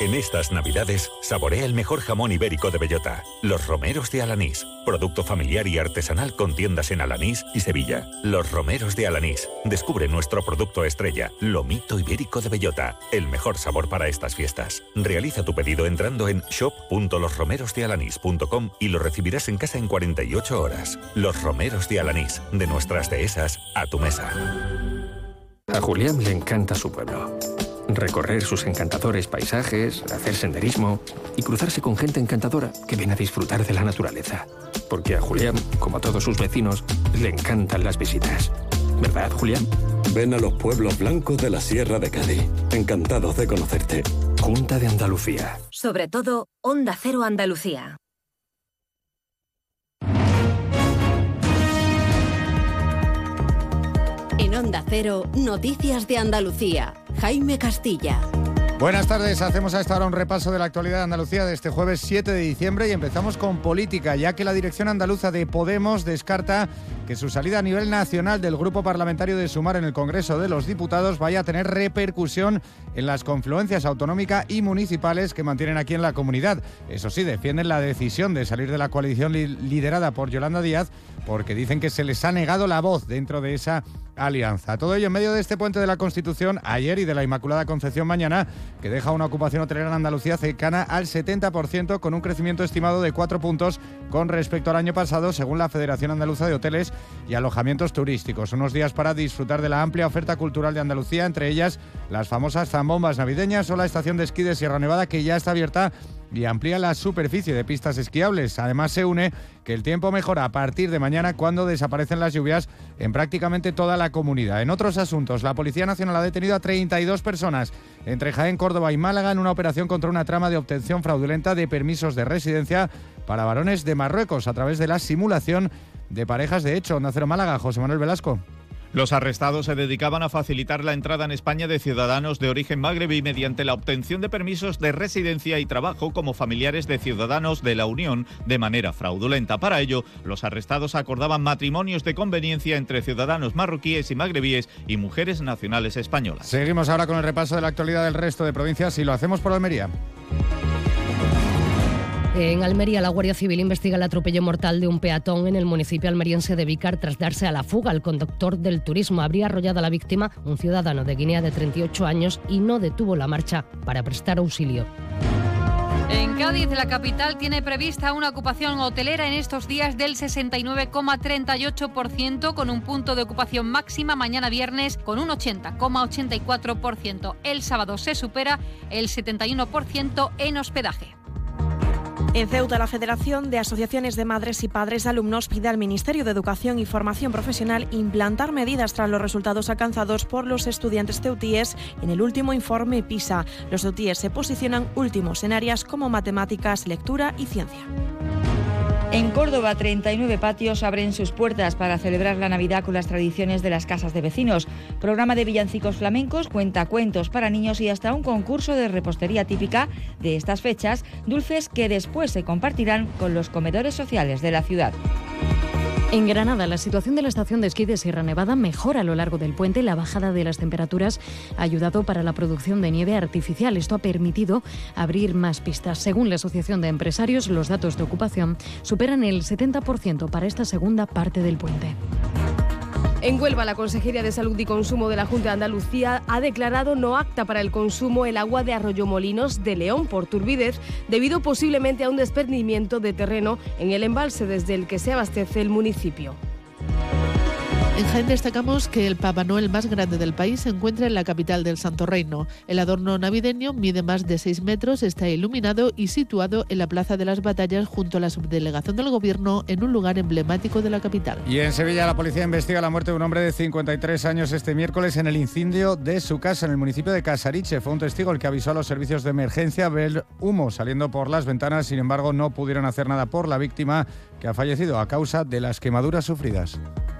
En estas Navidades, saborea el mejor jamón ibérico de bellota, los romeros de Alanís, producto familiar y artesanal con tiendas en Alanís y Sevilla. Los romeros de Alanís. Descubre nuestro producto estrella, lomito ibérico de bellota, el mejor sabor para estas fiestas. Realiza tu pedido entrando en shop.losromerosdealanís.com y lo recibirás en casa en 48 horas. Los romeros de Alanís, de nuestras dehesas a tu mesa.
A Julián le encanta su pueblo. Recorrer sus encantadores paisajes, hacer senderismo y cruzarse con gente encantadora que viene a disfrutar de la naturaleza. Porque a Julián, como a todos sus vecinos, le encantan las visitas. ¿Verdad, Julián?
Ven a los pueblos blancos de la Sierra de Cádiz. Encantados de conocerte.
Junta de Andalucía.
Sobre todo, Onda Cero Andalucía. En Onda Cero, Noticias de Andalucía. Jaime Castilla.
Buenas tardes, hacemos a esta hora un repaso de la actualidad de Andalucía de este jueves 7 de diciembre y empezamos con política, ya que la dirección andaluza de Podemos descarta que su salida a nivel nacional del grupo parlamentario de Sumar en el Congreso de los Diputados vaya a tener repercusión en las confluencias autonómica y municipales que mantienen aquí en la comunidad. Eso sí, defienden la decisión de salir de la coalición liderada por Yolanda Díaz porque dicen que se les ha negado la voz dentro de esa alianza. Todo ello en medio de este puente de la Constitución ayer y de la Inmaculada Concepción mañana, que deja una ocupación hotelera en Andalucía cercana al 70% con un crecimiento estimado de 4 puntos con respecto al año pasado, según la Federación Andaluza de Hoteles y Alojamientos Turísticos. Unos días para disfrutar de la amplia oferta cultural de Andalucía, entre ellas las famosas zambombas navideñas o la estación de esquí de Sierra Nevada, que ya está abierta y amplía la superficie de pistas esquiables. Además se une que el tiempo mejora a partir de mañana cuando desaparecen las lluvias en prácticamente toda la comunidad. En otros asuntos, la Policía Nacional ha detenido a 32 personas entre Jaén, Córdoba y Málaga en una operación contra una trama de obtención fraudulenta de permisos de residencia para varones de Marruecos a través de la simulación de parejas de hecho. Nacero Málaga, José Manuel Velasco.
Los arrestados se dedicaban a facilitar la entrada en España de ciudadanos de origen magrebí mediante la obtención de permisos de residencia y trabajo como familiares de ciudadanos de la Unión de manera fraudulenta. Para ello, los arrestados acordaban matrimonios de conveniencia entre ciudadanos marroquíes y magrebíes y mujeres nacionales españolas.
Seguimos ahora con el repaso de la actualidad del resto de provincias y lo hacemos por Almería.
En Almería, la Guardia Civil investiga el atropello mortal de un peatón en el municipio almeriense de Vícar tras darse a la fuga. El conductor del turismo habría arrollado a la víctima, un ciudadano de Guinea de 38 años, y no detuvo la marcha para prestar auxilio.
En Cádiz, la capital tiene prevista una ocupación hotelera en estos días del 69,38%, con un punto de ocupación máxima mañana viernes con un 80,84%. El sábado se supera el 71% en hospedaje.
En Ceuta, la Federación de Asociaciones de Madres y Padres de Alumnos pide al Ministerio de Educación y Formación Profesional implantar medidas tras los resultados alcanzados por los estudiantes ceutíes en el último informe PISA. Los ceutíes se posicionan últimos en áreas como matemáticas, lectura y ciencia.
En Córdoba, 39 patios abren sus puertas para celebrar la Navidad con las tradiciones de las casas de vecinos. Programa de villancicos flamencos, cuentacuentos para niños y hasta un concurso de repostería típica de estas fechas, dulces que después se compartirán con los comedores sociales de la ciudad.
En Granada, la situación de la estación de esquí de Sierra Nevada mejora a lo largo del puente. La bajada de las temperaturas ha ayudado para la producción de nieve artificial. Esto ha permitido abrir más pistas. Según la Asociación de Empresarios, los datos de ocupación superan el 70% para esta segunda parte del puente.
En Huelva, la Consejería de Salud y Consumo de la Junta de Andalucía ha declarado no acta para el consumo el agua de Arroyomolinos de León por turbidez, debido posiblemente a un desprendimiento de terreno en el embalse desde el que se abastece el municipio.
En Jaén destacamos que el Papa Noel más grande del país se encuentra en la capital del Santo Reino. El adorno navideño mide más de 6 metros, está iluminado y situado en la Plaza de las Batallas junto a la subdelegación del Gobierno en un lugar emblemático de la capital.
Y en Sevilla la policía investiga la muerte de un hombre de 53 años este miércoles en el incendio de su casa en el municipio de Casariche. Fue un testigo el que avisó a los servicios de emergencia ver humo saliendo por las ventanas. Sin embargo, no pudieron hacer nada por la víctima que ha fallecido a causa de las quemaduras sufridas.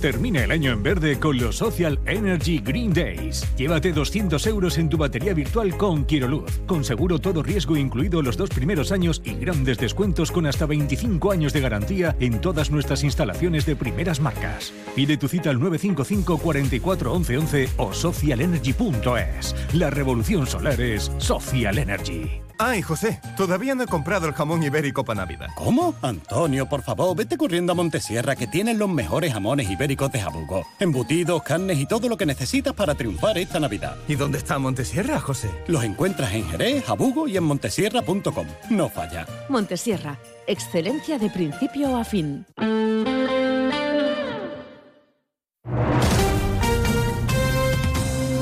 Termina el año en verde con los Social Energy Green Days. Llévate 200 euros en tu batería virtual con Quiroluz, con seguro todo riesgo incluido los dos primeros años y grandes descuentos con hasta 25 años de garantía en todas nuestras instalaciones de primeras marcas. Pide tu cita al 955 44 11 11 o socialenergy.es. La revolución solar es Social Energy.
Ay, José, todavía no he comprado el jamón ibérico para Navidad.
¿Cómo? Antonio, por favor, vete corriendo a Montesierra que tienen los mejores jamones ibéricos de Jabugo. Embutidos, carnes y todo lo que necesitas para triunfar esta Navidad.
¿Y dónde está Montesierra, José?
Los encuentras en Jerez, Jabugo y en montesierra.com. No falla.
Montesierra, excelencia de principio a fin.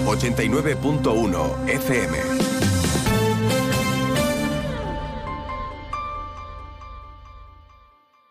...89.1 FM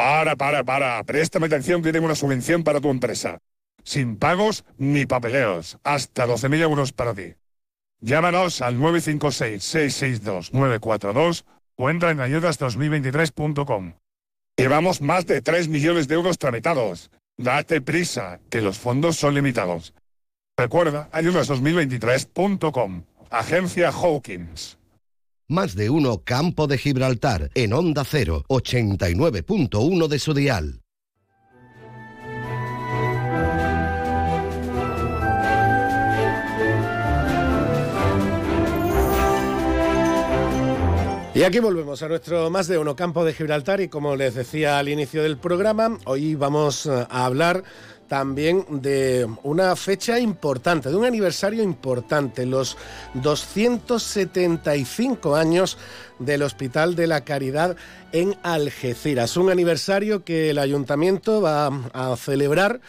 Para, para, para. Préstame atención que una subvención para tu empresa. Sin pagos ni papeleos. Hasta 12.000 euros para ti. Llámanos al 956-662-942 o entra en ayudas2023.com. Llevamos más de 3 millones de euros tramitados. Date prisa, que los fondos son limitados. Recuerda, ayudas2023.com. Agencia Hawkins.
Más de uno Campo de Gibraltar en Onda 0, 89.1 de su dial.
Y aquí volvemos a nuestro más de uno campo de Gibraltar y como les decía al inicio del programa, hoy vamos a hablar también de una fecha importante, de un aniversario importante, los 275 años del Hospital de la Caridad en Algeciras. Un aniversario que el ayuntamiento va a celebrar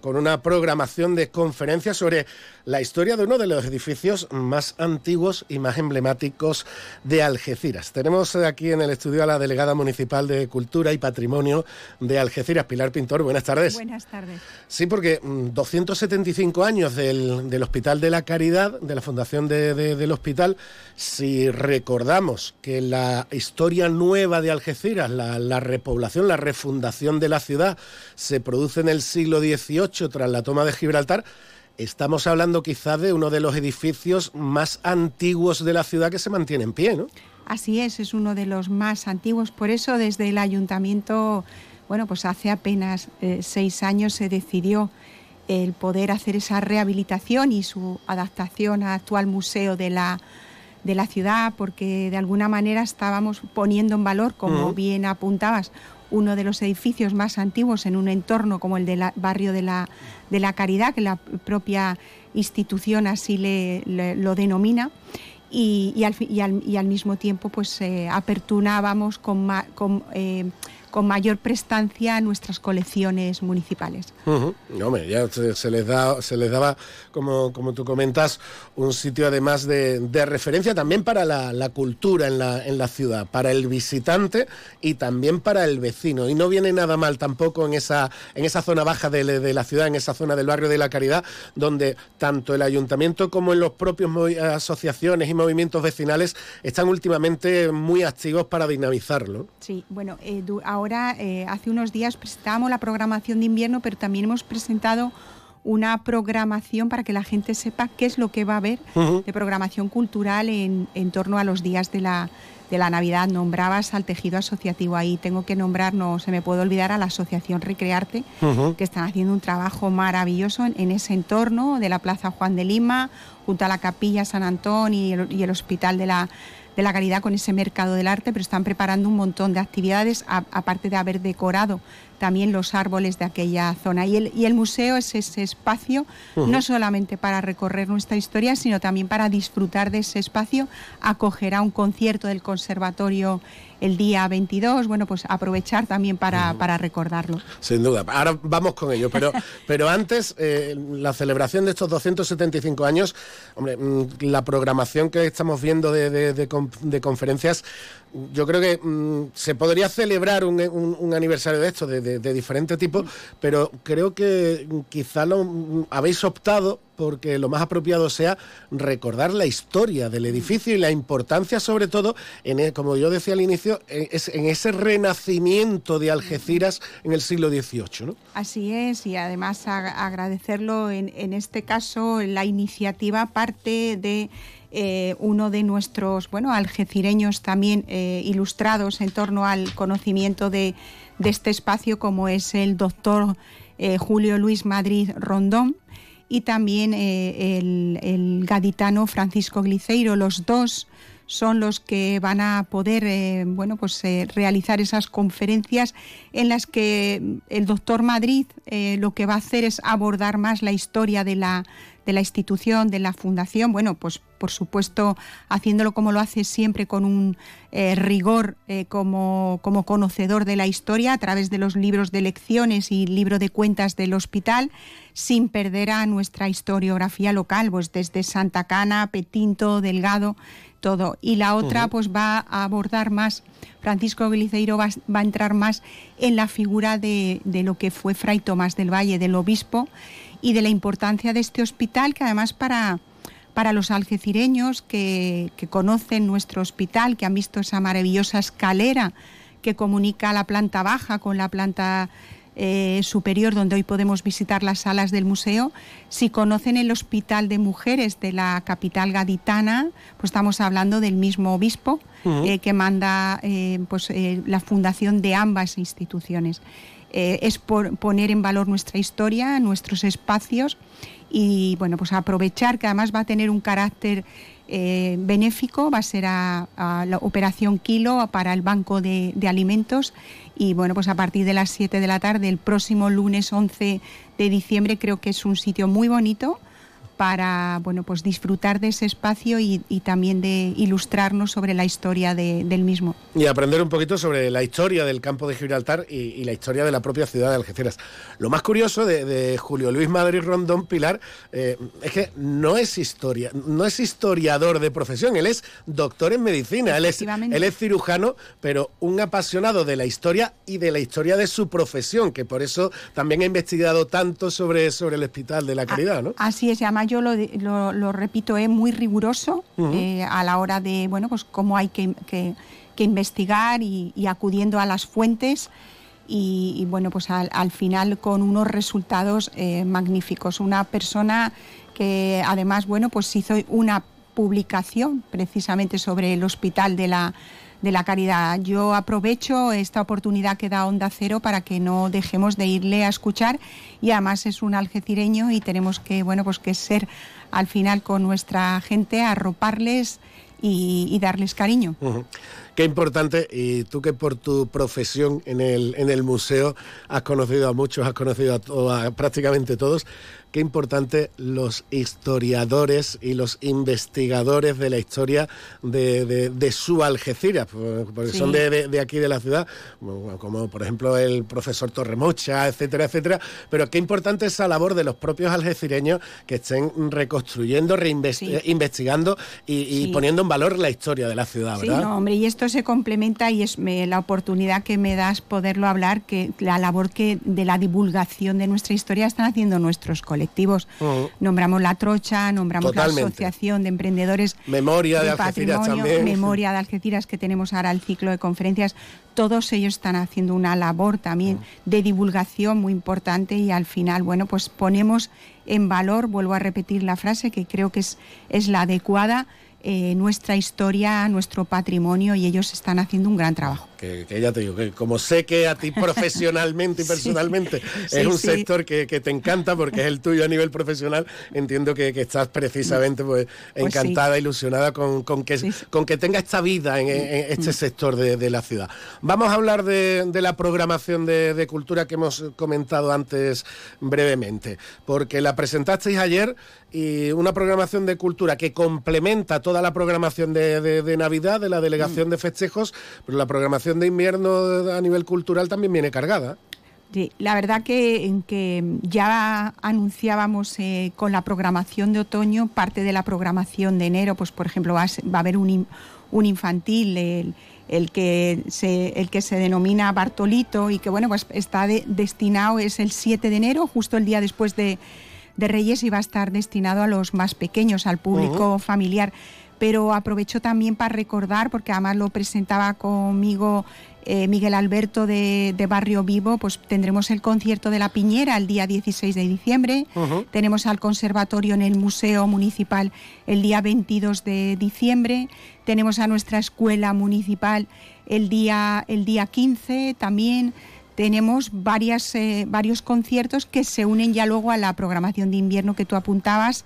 con una programación de conferencias sobre la historia de uno de los edificios más antiguos y más emblemáticos de Algeciras. Tenemos aquí en el estudio a la delegada municipal de Cultura y Patrimonio de Algeciras, Pilar Pintor. Buenas tardes.
Buenas tardes.
Sí, porque 275 mm, años del, Hospital de la Caridad, de la fundación del hospital, si recordamos que la historia nueva de Algeciras, la, repoblación, la refundación de la ciudad, se produce en el siglo XVIII tras la toma de Gibraltar, estamos hablando quizás de uno de los edificios más antiguos de la ciudad que se mantiene en pie, ¿no?
Así es, es uno de los más antiguos. Por eso desde el ayuntamiento bueno, pues hace apenas eh, seis años se decidió el poder hacer esa rehabilitación y su adaptación al actual museo de la, de la ciudad, porque de alguna manera estábamos poniendo en valor, como bien apuntabas, uno de los edificios más antiguos en un entorno como el del barrio de la, de la Caridad, que la propia institución así le, lo denomina. Y, al, y, al, mismo tiempo pues eh, aperturábamos con, con eh, con mayor prestancia nuestras colecciones municipales.
hombre, ya se, les da, se les daba, como, como tú comentas, un sitio además de, referencia también para la, cultura en la, en la, ciudad, para el visitante y también para el vecino. Y no viene nada mal tampoco en esa, en esa zona baja de, de la ciudad, en esa zona del barrio de la Caridad, donde tanto el ayuntamiento como en los propios asociaciones y movimientos vecinales están últimamente muy activos para dinamizarlo.
Sí, bueno, eh, ahora eh, hace unos días presentábamos la programación de invierno, pero también hemos presentado una programación para que la gente sepa qué es lo que va a haber de programación cultural en, torno a los días de la, de la Navidad. Nombrabas al tejido asociativo ahí. Tengo que nombrar, no se me puede olvidar, a la Asociación Recrearte, que están haciendo un trabajo maravilloso en, ese entorno de la Plaza Juan de Lima, junto a la Capilla San Antón y el Hospital de la de la Caridad con ese mercado del arte, pero están preparando un montón de actividades, aparte de haber decorado también los árboles de aquella zona. Y el, y el museo es ese espacio no solamente para recorrer nuestra historia, sino también para disfrutar de ese espacio. Acogerá un concierto del conservatorio el día 22, bueno, pues aprovechar también para, para recordarlo.
Sin duda, ahora vamos con ello, pero, pero antes, eh, la celebración de estos 275 años, hombre, mm, la programación que estamos viendo de, de, de conferencias yo creo que mm, se podría celebrar un, aniversario de esto, de, de, diferente tipo, pero creo que quizá lo habéis optado porque lo más apropiado sea recordar la historia del edificio y la importancia, sobre todo, en, e, como yo decía al inicio, en, ese renacimiento de Algeciras en el siglo XVIII.
Así es, y además agradecerlo en, en este caso, la iniciativa parte de eh, uno de nuestros, bueno, algecireños también eh, ilustrados en torno al conocimiento de, este espacio, como es el doctor eh, Julio Luis Madrid Rondón y también el, el, gaditano Francisco Gliceiro. Los dos son los que van a poder bueno, pues, realizar esas conferencias en las que el doctor Madrid lo que va a hacer es abordar más la historia de la, de la institución, de la fundación, bueno, pues por supuesto haciéndolo como lo hace siempre con un eh, rigor eh, como, como conocedor de la historia a través de los libros de lecciones y libro de cuentas del hospital, sin perder a nuestra historiografía local, pues desde Santa Cana, Petinto, Delgado, todo. Y la otra pues va a abordar más, Francisco Gliceiro va, va, a entrar más en la figura de, de lo que fue Fray Tomás del Valle, del obispo, y de la importancia de este hospital, que además para, para los algecireños que, conocen nuestro hospital, que han visto esa maravillosa escalera que comunica la planta baja con la planta eh, superior, donde hoy podemos visitar las salas del museo. Si conocen el Hospital de Mujeres de la capital gaditana, pues estamos hablando del mismo obispo eh, que manda eh, pues, la fundación de ambas instituciones. Eh, es por poner en valor nuestra historia, nuestros espacios y bueno, pues aprovechar que además va a tener un carácter eh, benéfico, va a ser a, la operación Kilo para el Banco de, Alimentos y bueno, pues a partir de las 7 de la tarde, el próximo lunes 11 de diciembre, creo que es un sitio muy bonito para bueno pues disfrutar de ese espacio y, también de ilustrarnos sobre la historia del mismo.
Y aprender un poquito sobre la historia del campo de Gibraltar y, la historia de la propia ciudad de Algeciras. Lo más curioso de, Julio Luis Madrid Rondón Pilar eh, es que no es historia, no es historiador de profesión, él es doctor en medicina, él es, él es cirujano, pero un apasionado de la historia y de la historia de su profesión, que por eso también ha investigado tanto sobre, sobre el Hospital de la Caridad, ¿no?
Así es, además yo lo, repito, es muy riguroso eh, a la hora de, bueno, pues cómo hay que, investigar y, acudiendo a las fuentes. Y, bueno, pues al, final con unos resultados eh, magníficos. Una persona que además, bueno, pues hizo una publicación precisamente sobre el hospital de la, de la caridad. Yo aprovecho esta oportunidad que da Onda Cero para que no dejemos de irle a escuchar y además es un algecireño y tenemos que, bueno, pues que ser al final con nuestra gente, arroparles y, darles cariño.
Qué importante, y tú que por tu profesión en el, en el museo has conocido a muchos, has conocido a, a prácticamente todos, qué importante los historiadores y los investigadores de la historia de, su Algeciras, porque son de, aquí de la ciudad, como por ejemplo el profesor Torremocha, etcétera, etcétera. Pero qué importante esa labor de los propios algecireños que estén reconstruyendo, reinvestigando y, poniendo en valor la historia de la ciudad, ¿verdad?
Sí, hombre, y esto se complementa y es la oportunidad que me das poderlo hablar, que la labor que de la divulgación de nuestra historia están haciendo nuestros colegas Nombramos la Trocha, nombramos la Asociación de Emprendedores
Memoria de, Patrimonio,
Memoria de Algeciras, que tenemos ahora el ciclo de conferencias. Todos ellos están haciendo una labor también de divulgación muy importante y al final, bueno, pues ponemos en valor, vuelvo a repetir la frase que creo que es, es la adecuada, eh, nuestra historia, nuestro patrimonio y ellos están haciendo un gran trabajo
que, ya te digo, que como sé que a ti profesionalmente y personalmente es un sector que, te encanta porque es el tuyo a nivel profesional, entiendo que, estás precisamente pues, pues encantada, ilusionada con, que, con que tenga esta vida en, este sector de, la ciudad. Vamos a hablar de, la programación de, cultura que hemos comentado antes brevemente, porque la presentasteis ayer y una programación de cultura que complementa toda la programación de, Navidad de la Delegación mm. de Festejos, pero la programación de invierno a nivel cultural también viene cargada.
Sí, la verdad que, que ya anunciábamos eh, con la programación de otoño parte de la programación de enero, pues por ejemplo va a, haber un, un infantil, el, que se, el que se denomina Bartolito y que bueno, pues está destinado, es el 7 de enero, justo el día después de, Reyes y va a estar destinado a los más pequeños, al público familiar pero aprovecho también para recordar, porque además lo presentaba conmigo eh, Miguel Alberto de, Barrio Vivo, pues tendremos el concierto de la Piñera el día 16 de diciembre, tenemos al conservatorio en el Museo Municipal el día 22 de diciembre, tenemos a nuestra escuela municipal el día, el día 15 también. Tenemos varias, eh, varios conciertos que se unen ya luego a la programación de invierno que tú apuntabas,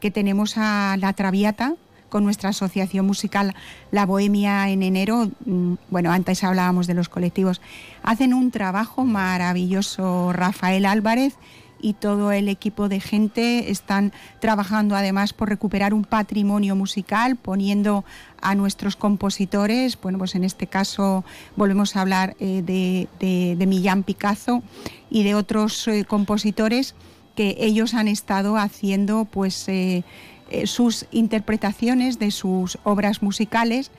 que tenemos a La Traviata, con nuestra asociación musical La Bohemia en enero. Mm, bueno, antes hablábamos de los colectivos. Hacen un trabajo maravilloso Rafael Álvarez y todo el equipo de gente están trabajando además por recuperar un patrimonio musical, poniendo a nuestros compositores, bueno, pues en este caso volvemos a hablar eh, de, Millán Picasso y de otros eh, compositores que ellos han estado haciendo pues eh, eh, sus interpretaciones de sus obras musicales.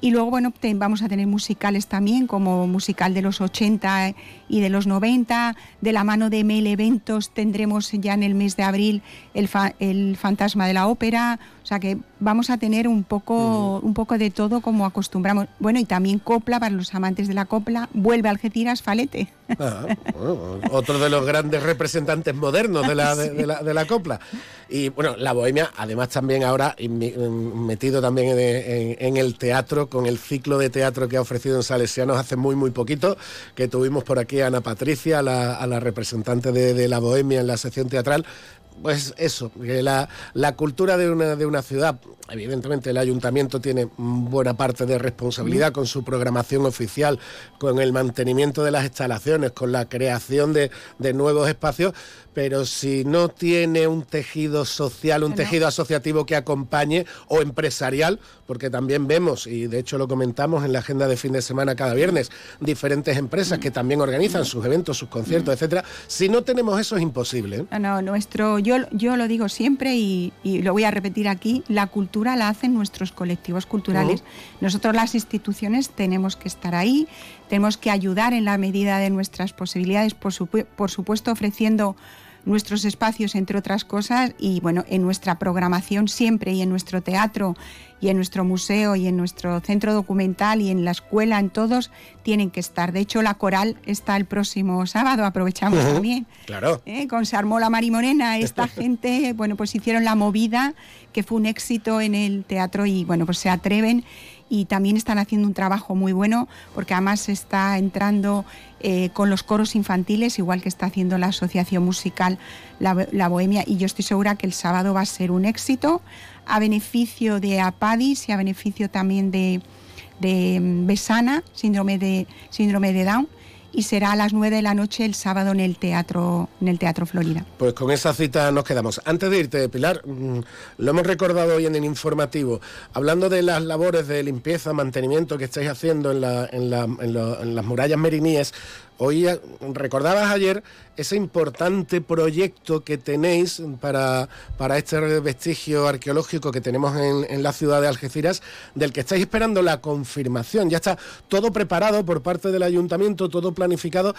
Y luego, bueno, vamos a tener musicales también, como musical de los 80 y de los 90. De la mano de Mel Eventos tendremos ya en el mes de abril el, el Fantasma de la Ópera. O sea que vamos a tener un poco, un poco de todo como acostumbramos. Bueno, y también copla para los amantes de la copla. Vuelve Algeciras Falete.
Ah, otro de los grandes representantes modernos de la, de, la, copla. Y bueno, la bohemia, además también ahora metido también en, el teatro, con el ciclo de teatro que ha ofrecido en Salesianos hace muy, muy poquito, que tuvimos por aquí a Ana Patricia, a la, representante de, la bohemia en la sección teatral pues eso, la, la cultura de una, de una ciudad, evidentemente el ayuntamiento tiene buena parte de responsabilidad con su programación oficial, con el mantenimiento de las instalaciones, con la creación de, de nuevos espacios, pero si no tiene un tejido social, un tejido asociativo que acompañe o empresarial, porque también vemos, y de hecho lo comentamos en la agenda de fin de semana cada viernes, diferentes empresas que también organizan sus eventos, sus conciertos, etcétera. Si no tenemos eso es imposible.
¿eh? No, nuestro, yo, yo lo digo siempre y, lo voy a repetir aquí, la cultura la hacen nuestros colectivos culturales. Nosotros las instituciones tenemos que estar ahí, tenemos que ayudar en la medida de nuestras posibilidades, por, por supuesto ofreciendo nuestros espacios, entre otras cosas, y bueno, en nuestra programación siempre, y en nuestro teatro, y en nuestro museo, y en nuestro centro documental, y en la escuela, en todos, tienen que estar. De hecho, la coral está el próximo sábado, aprovechamos también.
Claro.
¿eh? Con Sarmola Marimorena, esta gente, bueno, pues hicieron la movida, que fue un éxito en el teatro, y bueno, pues se atreven y también están haciendo un trabajo muy bueno porque además está entrando eh, con los coros infantiles, igual que está haciendo la Asociación Musical la, Bohemia, y yo estoy segura que el sábado va a ser un éxito a beneficio de Apadis y a beneficio también de, de mm, Besana, síndrome de, síndrome de Down y será a las 9 de la noche el sábado en el Teatro, en el teatro Florida.
Pues con esa cita nos quedamos. Antes de irte, Pilar, mm, lo hemos recordado hoy en el informativo, hablando de las labores de limpieza, mantenimiento que estáis haciendo en, en las murallas meriníes, Hoy recordabas ayer ese importante proyecto que tenéis para, para este vestigio arqueológico que tenemos en, la ciudad de Algeciras, del que estáis esperando la confirmación. Ya está todo preparado por parte del ayuntamiento, todo planificado.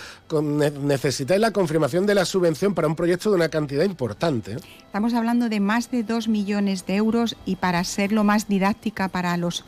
necesitáis la confirmación de la subvención para un proyecto de una cantidad importante. ¿eh?
Estamos hablando de más de dos millones de euros y para ser lo más didáctica para los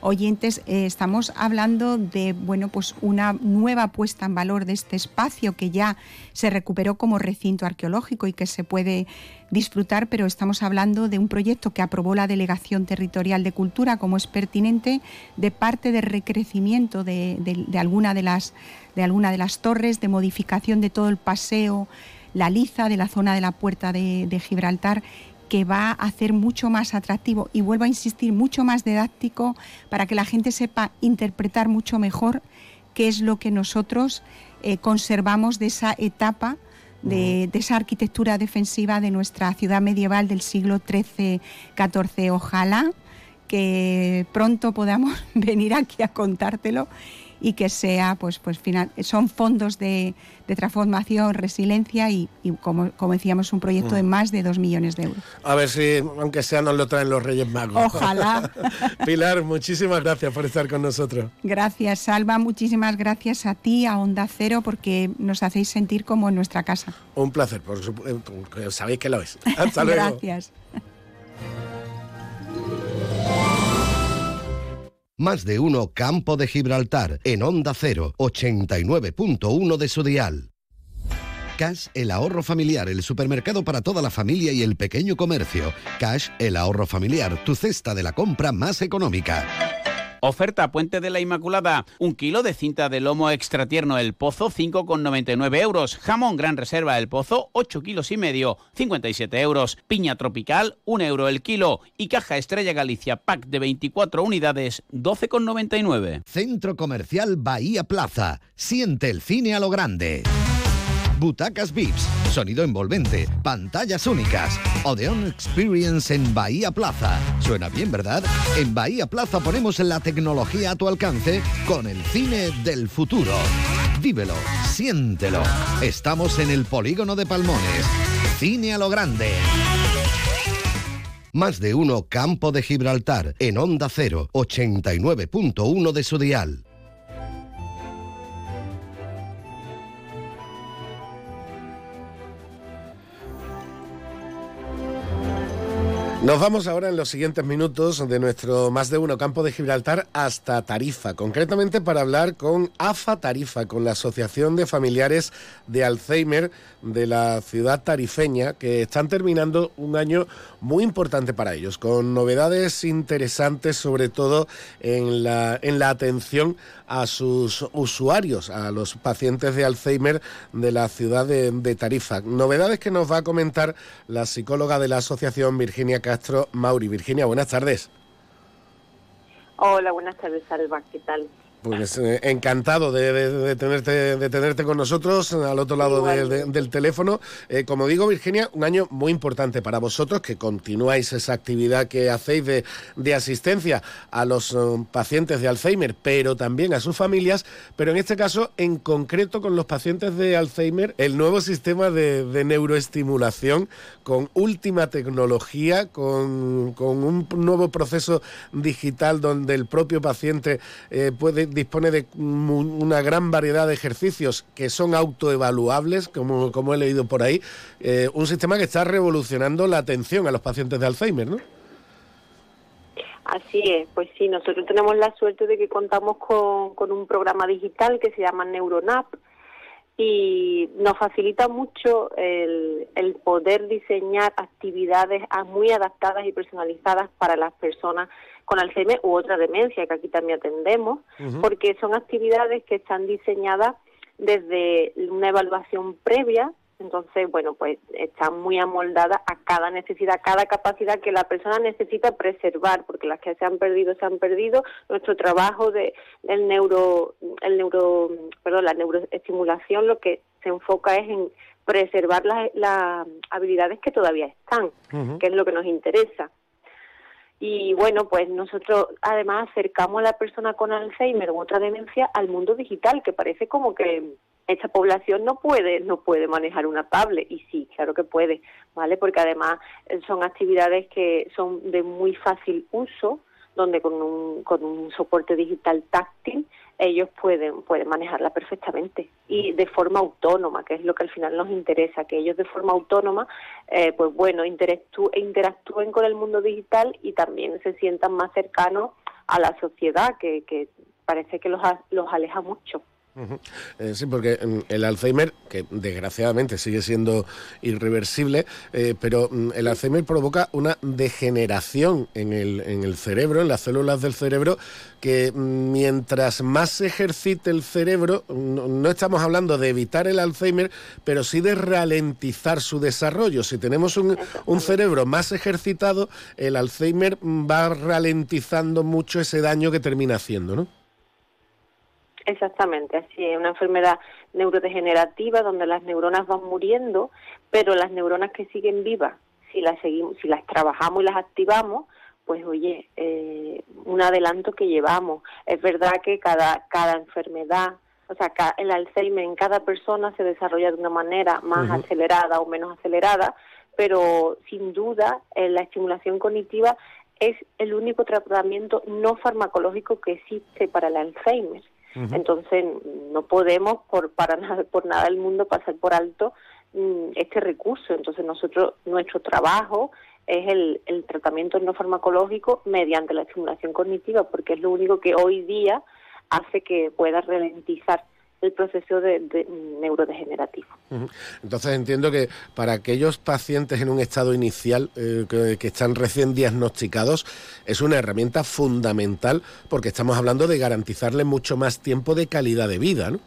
oyentes, eh, estamos hablando de bueno, pues una nueva puesta en valor de este espacio que ya se recuperó como recinto arqueológico y que se puede disfrutar, pero estamos hablando de un proyecto que aprobó la Delegación Territorial de Cultura como es pertinente de parte de recrecimiento de, alguna, de, las, de alguna de las torres, de modificación de todo el paseo, la liza de la zona de la puerta de, de Gibraltar que va a hacer mucho más atractivo y vuelvo a insistir, mucho más didáctico para que la gente sepa interpretar mucho mejor qué es lo que nosotros eh, conservamos de esa etapa, de, esa arquitectura defensiva de nuestra ciudad medieval del siglo XIII-XIV. Ojalá que pronto podamos venir aquí a contártelo y que sea, pues, pues final, son fondos de, transformación, resiliencia y, como, como, decíamos, un proyecto de más de dos millones de euros.
A ver si, aunque sea, nos lo traen los Reyes Magos.
Ojalá.
Pilar, muchísimas gracias por estar con nosotros.
Gracias, Salva. Muchísimas gracias a ti, a Onda Cero, porque nos hacéis sentir como en nuestra casa.
Un placer, por supuesto, sabéis que lo es. Hasta luego.
gracias.
Más de uno Campo de Gibraltar en Onda 0, 89.1 de su dial. Cash, el ahorro familiar, el supermercado para toda la familia y el pequeño comercio. Cash, el ahorro familiar, tu cesta de la compra más económica.
Oferta Puente de la Inmaculada. Un kilo de cinta de lomo extra tierno El Pozo, 5,99 euros. Jamón Gran Reserva El Pozo, 8 kilos y medio, 57 euros. Piña tropical, 1 euro el kilo. Y caja Estrella Galicia Pack de 24 unidades, 12,99.
Centro Comercial Bahía Plaza. Siente el cine a lo grande. Butacas VIPs, sonido envolvente, pantallas únicas. Odeon Experience en Bahía Plaza. Suena bien, ¿verdad? En Bahía Plaza ponemos la tecnología a tu alcance con el cine del futuro. Vívelo, siéntelo. Estamos en el polígono de Palmones. Cine a lo grande. Más de uno Campo de Gibraltar en Onda 0, 89.1 de su dial.
Nos vamos ahora en los siguientes minutos de nuestro más de uno campo de Gibraltar hasta Tarifa, concretamente para hablar con AFA Tarifa, con la Asociación de Familiares de Alzheimer de la ciudad tarifeña, que están terminando un año muy importante para ellos, con novedades interesantes, sobre todo en la, en la atención a sus usuarios, a los pacientes de Alzheimer de la ciudad de, Tarifa. Novedades que nos va a comentar la psicóloga de la asociación Virginia Castro Mauri. Virginia, buenas tardes.
Hola, buenas tardes, Alba. ¿Qué tal?
Pues eh, encantado de, tenerte, de tenerte con nosotros al otro lado del teléfono. Eh, como digo, Virginia, un año muy importante para vosotros, que continuáis esa actividad que hacéis de, asistencia a los eh, pacientes de Alzheimer, pero también a sus familias, pero en este caso, en concreto con los pacientes de Alzheimer, el nuevo sistema de, neuroestimulación con última tecnología, con, un nuevo proceso digital donde el propio paciente puede dispone de una gran variedad de ejercicios que son autoevaluables, como, como he leído por ahí. Eh, un sistema que está revolucionando la atención a los pacientes de Alzheimer, ¿no?
Así es, pues sí, nosotros tenemos la suerte de que contamos con, con un programa digital que se llama Neuronap y nos facilita mucho el, el poder diseñar actividades muy adaptadas y personalizadas para las personas con Alzheimer u otra demencia que aquí también atendemos, porque son actividades que están diseñadas desde una evaluación previa, entonces, bueno, pues están muy amoldadas a cada necesidad, a cada capacidad que la persona necesita preservar, porque las que se han perdido se han perdido. Nuestro trabajo de el neuro, el neuro, perdón, la neuroestimulación lo que se enfoca es en preservar las, habilidades que todavía están, que es lo que nos interesa. Y bueno, pues nosotros además acercamos a la persona con Alzheimer u otra demencia al mundo digital, que parece como que esta población no puede no puede manejar una tablet y sí, claro que puede, ¿vale? Porque además eh, son actividades que son de muy fácil uso, donde con un, con un soporte digital táctil ellos pueden, pueden manejarla perfectamente y de forma autónoma, que es lo que al final nos interesa, que ellos de forma autónoma, eh, pues bueno, interactúen con el mundo digital y también se sientan más cercanos a la sociedad, que, que parece que los, los aleja mucho.
Eh, sí, porque mm, el Alzheimer, que desgraciadamente sigue siendo irreversible, eh, pero mm, el Alzheimer provoca una degeneración en el, en el cerebro, en las células del cerebro, que mm, mientras más se ejercite el cerebro, no, estamos hablando de evitar el Alzheimer, pero sí de ralentizar su desarrollo. Si tenemos un, un cerebro más ejercitado, el Alzheimer va ralentizando mucho ese daño que termina haciendo, ¿no?
Exactamente, así es una enfermedad neurodegenerativa donde las neuronas van muriendo, pero las neuronas que siguen vivas, si las seguimos, si las trabajamos y las activamos, pues oye, eh, un adelanto que llevamos. Es verdad que cada cada enfermedad, o sea, el Alzheimer en cada persona se desarrolla de una manera más acelerada o menos acelerada, pero sin duda eh, la estimulación cognitiva es el único tratamiento no farmacológico que existe para el Alzheimer. Entonces no podemos por para nada por nada del mundo pasar por alto mm, este recurso. Entonces nosotros nuestro trabajo es el, el tratamiento no farmacológico mediante la estimulación cognitiva porque es lo único que hoy día hace que pueda ralentizar el proceso de, neurodegenerativo.
Entonces entiendo que para aquellos pacientes en un estado inicial eh, que, están recién diagnosticados es una herramienta fundamental porque estamos hablando de garantizarle mucho más tiempo de calidad de vida, ¿no?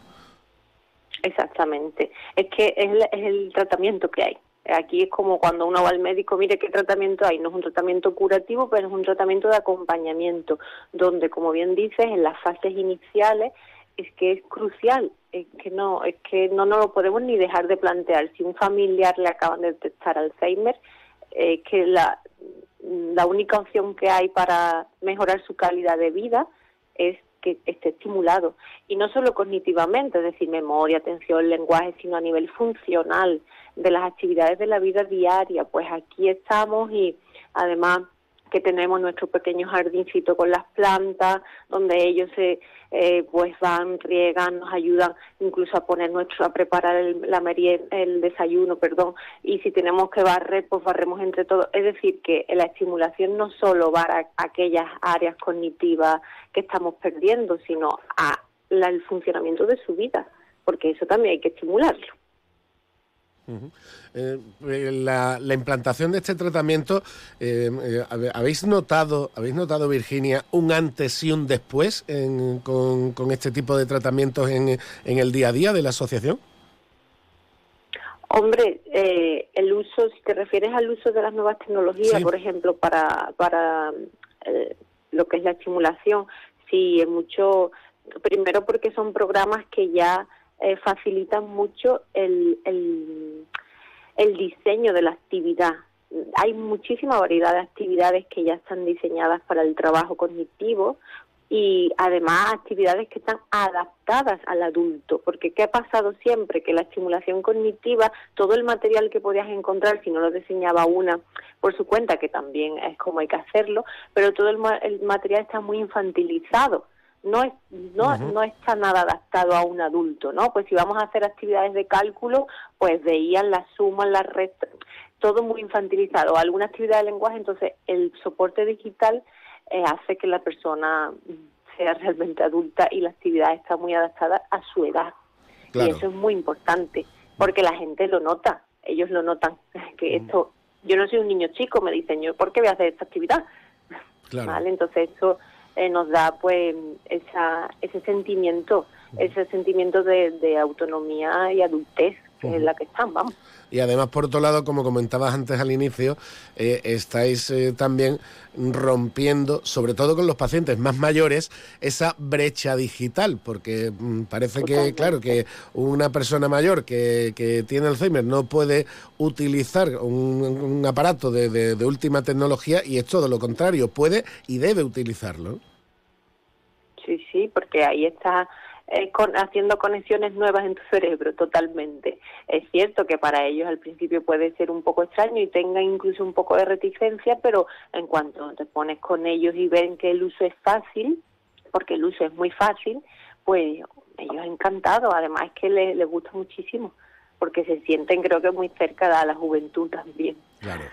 Exactamente. Es que es, es el tratamiento que hay. Aquí es como cuando uno va al médico, mire qué tratamiento hay. No es un tratamiento curativo, pero es un tratamiento de acompañamiento, donde, como bien dices, en las fases iniciales es que es crucial, es que no, es que no nos lo podemos ni dejar de plantear. Si un familiar le acaban de detectar Alzheimer, eh, que la, la única opción que hay para mejorar su calidad de vida es que esté estimulado. Y no solo cognitivamente, es decir, memoria, atención, lenguaje, sino a nivel funcional de las actividades de la vida diaria. Pues aquí estamos y además que tenemos nuestro pequeño jardincito con las plantas, donde ellos se eh, pues van, riegan, nos ayudan incluso a poner nuestro, a preparar el, la el desayuno, perdón, y si tenemos que barrer, pues barremos entre todos. Es decir, que la estimulación no solo va a aquellas áreas cognitivas que estamos perdiendo, sino a el funcionamiento de su vida, porque eso también hay que estimularlo.
Eh, eh, la, implantación de este tratamiento, eh, ¿habéis notado, habéis notado Virginia, un antes y un después con, este tipo de tratamientos en, el día a día de la asociación?
Hombre, el uso, si te refieres al uso de las nuevas tecnologías, por ejemplo, para, para lo que es la estimulación, sí, es mucho, primero porque son programas que ya eh, facilitan mucho el, el, diseño de la actividad. Hay muchísima variedad de actividades que ya están diseñadas para el trabajo cognitivo y además actividades que están adaptadas al adulto, porque ¿qué ha pasado siempre? Que la estimulación cognitiva, todo el material que podías encontrar, si no lo diseñaba una por su cuenta, que también es como hay que hacerlo, pero todo el, el material está muy infantilizado no, es, no, no está nada adaptado a un adulto, ¿no? Pues si vamos a hacer actividades de cálculo, pues veían la suma, la resta, todo muy infantilizado. Alguna actividad de lenguaje, entonces el soporte digital eh, hace que la persona sea realmente adulta y la actividad está muy adaptada a su edad. Y eso es muy importante, porque la gente lo nota, ellos lo notan, que esto, yo no soy un niño chico, me dicen, yo, ¿por qué voy a hacer esta actividad? ¿Vale? Entonces eso eh, nos da pues esa, ese sentimiento, ese sentimiento de, autonomía y adultez que es la que están, vamos.
Y además, por otro lado, como comentabas antes al inicio, eh, estáis eh, también rompiendo, sobre todo con los pacientes más mayores, esa brecha digital, porque mm, parece que, claro, que una persona mayor que, que tiene Alzheimer no puede utilizar un, aparato de, de última tecnología y es todo lo contrario, puede y debe utilizarlo.
Sí, sí, porque ahí está eh, haciendo conexiones nuevas en tu cerebro totalmente. Es cierto que para ellos al principio puede ser un poco extraño y tenga incluso un poco de reticencia, pero en cuanto te pones con ellos y ven que el uso es fácil, porque el uso es muy fácil, pues ellos encantados, además es que les, les gusta muchísimo, porque se sienten creo que muy cerca de la juventud también.
Claro.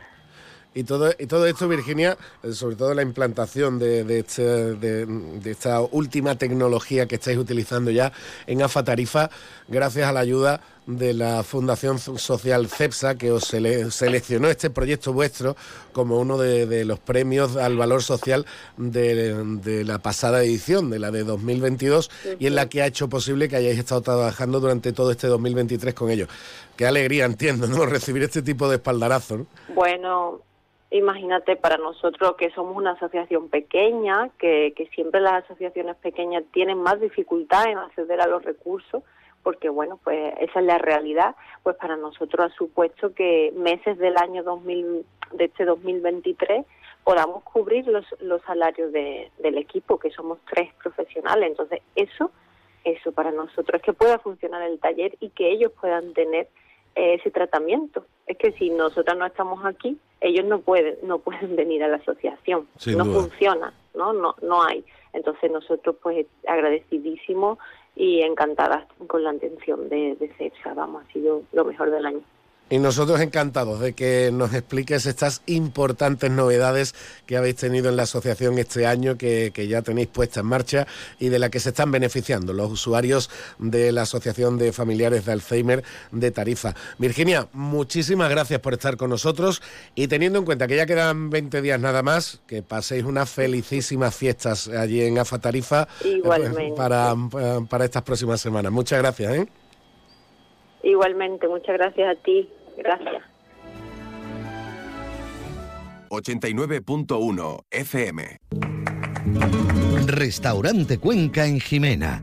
Y todo, y todo esto, Virginia, eh, sobre todo la implantación de, este, de, esta última tecnología que estáis utilizando ya en AFA Tarifa, gracias a la ayuda de la Fundación Social CEPSA, que os seleccionó este proyecto vuestro como uno de, los premios al valor social de, la pasada edición, de la de 2022, y en la que ha hecho posible que hayáis estado trabajando durante todo este 2023 con ellos. Qué alegría, entiendo, ¿no? Recibir este tipo de espaldarazo.
Bueno, Imagínate para nosotros que somos una asociación pequeña, que, que siempre las asociaciones pequeñas tienen más dificultad en acceder a los recursos, porque bueno, pues esa es la realidad, pues para nosotros ha supuesto que meses del año 2000, de este 2023 podamos cubrir los, los salarios de, del equipo, que somos tres profesionales. Entonces, eso, eso para nosotros es que pueda funcionar el taller y que ellos puedan tener ese tratamiento. Es que si nosotras no estamos aquí, ellos no pueden no pueden venir a la asociación. no funciona, ¿no? No no hay. Entonces nosotros pues agradecidísimos y encantadas con la atención de, de CEPSA, vamos, ha sido lo mejor del año.
Y nosotros encantados de que nos expliques estas importantes novedades que habéis tenido en la asociación este año, que, ya tenéis puesta en marcha y de la que se están beneficiando los usuarios de la Asociación de Familiares de Alzheimer de Tarifa. Virginia, muchísimas gracias por estar con nosotros y teniendo en cuenta que ya quedan 20 días nada más, que paséis unas felicísimas fiestas allí en AFA Tarifa
eh,
Para, para estas próximas semanas. Muchas gracias. ¿eh?
Igualmente, muchas gracias a ti. Gracias.
89.1 FM.
Restaurante Cuenca en Jimena.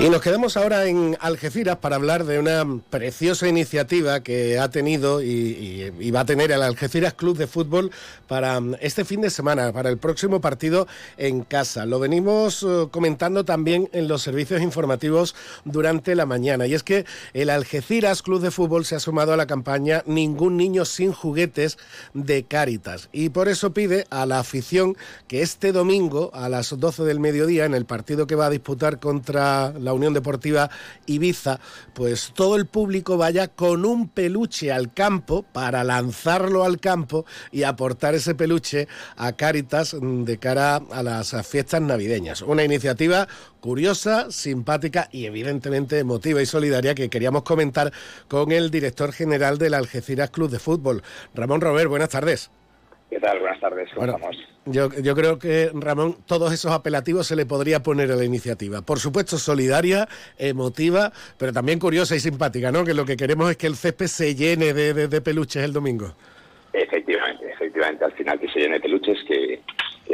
Y nos quedamos ahora en Algeciras para hablar de una preciosa iniciativa que ha tenido y, va a tener el Algeciras Club de Fútbol para este fin de semana, para el próximo partido en casa. Lo venimos eh, comentando también en los servicios informativos durante la mañana. Y es que el Algeciras Club de Fútbol se ha sumado a la campaña Ningún niño sin juguetes de Cáritas. Y por eso pide a la afición que este domingo a las 12 del mediodía, en el partido que va a disputar contra la Unión Deportiva Ibiza, pues todo el público vaya con un peluche al campo para lanzarlo al campo y aportar ese peluche a Cáritas de cara a las fiestas navideñas. Una iniciativa curiosa, simpática y evidentemente emotiva y solidaria que queríamos comentar con el director general del Algeciras Club de Fútbol. Ramón Robert, buenas tardes.
¿Qué tal? Buenas tardes. ¿Cómo estamos?
Yo, yo, creo que, Ramón, todos esos apelativos se le podría poner a la iniciativa. Por supuesto, solidaria, emotiva, pero también curiosa y simpática, ¿no? Que lo que queremos es que el césped se llene de, peluches el domingo.
Efectivamente, efectivamente. Al final que se llene de peluches, que,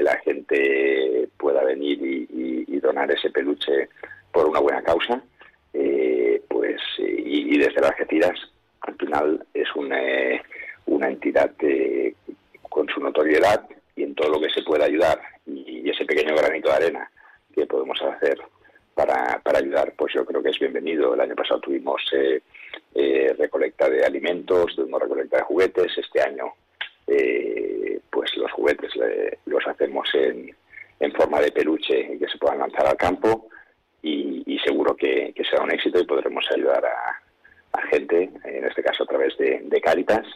la gente pueda venir y, donar ese peluche por una buena causa. Eh, pues y, desde las Algeciras, al final es una, una entidad que con su notoriedad y en todo lo que se pueda ayudar y, ese pequeño granito de arena que podemos hacer para, para, ayudar, pues yo creo que es bienvenido. El año pasado tuvimos eh, eh, recolecta de alimentos, tuvimos recolecta de juguetes. Este año, eh, pues los juguetes los hacemos en, en, forma de peluche y que se puedan lanzar al campo. Y, seguro que, será un éxito y podremos ayudar a, gente, en este caso a través de, de Cáritas,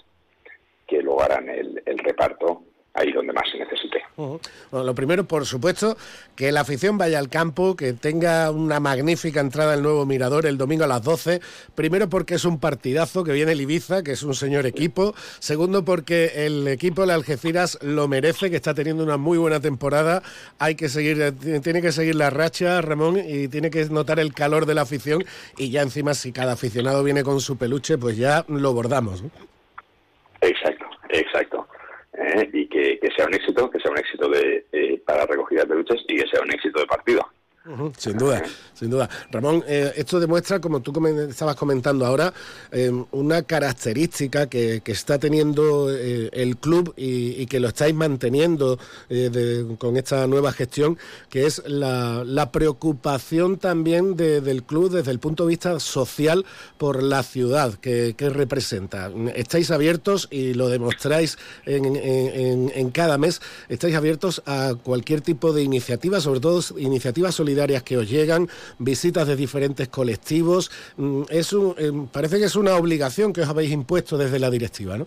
que luego harán el, reparto ahí donde más se necesite.
Bueno, lo primero, por supuesto, que la afición vaya al campo, que tenga una magnífica entrada al nuevo Mirador el domingo a las 12. Primero porque es un partidazo que viene el Ibiza, que es un señor equipo. Segundo porque el equipo de Algeciras lo merece, que está teniendo una muy buena temporada. Hay que seguir, tiene que seguir la racha, Ramón, y tiene que notar el calor de la afición. Y ya encima, si cada aficionado viene con su peluche, pues ya lo bordamos.
Exacto, exacto. Eh, y que, sea un éxito, que sea un éxito de, eh, para recogida de luchas y que sea un éxito de partido
sin duda, sin duda. Ramón, eh, esto demuestra, como tú estabas comentando ahora, eh, una característica que, está teniendo eh, el club y, que lo estáis manteniendo con esta nueva gestión, que es la, preocupación también del club desde el punto de vista social por la ciudad que, representa. Estáis abiertos y lo demostráis en, cada mes, estáis abiertos a cualquier tipo de iniciativa, sobre todo iniciativas solidarias que os llegan, visitas de diferentes colectivos. Mm, es eh, parece que es una obligación que os habéis impuesto desde la directiva, ¿no?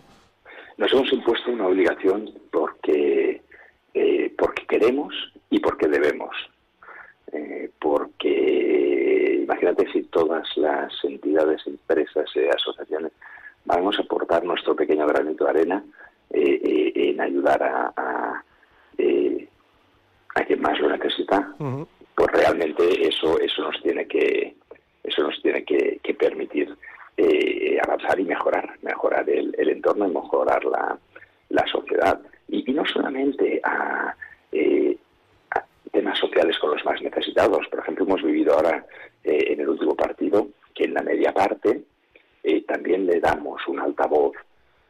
Nos hemos impuesto una obligación porque, eh, porque queremos y porque debemos. Eh, porque imagínate si todas las entidades, empresas, asociaciones vamos a aportar nuestro pequeño granito de arena en ayudar a, a, quien más lo necesita, pues realmente eso eso nos tiene que eso nos tiene que, permitir eh, avanzar y mejorar mejorar el, entorno y mejorar la, la sociedad. Y, no solamente eh, a, temas sociales con los más necesitados. Por ejemplo hemos vivido ahora eh, en el último partido que en la media parte también le damos un altavoz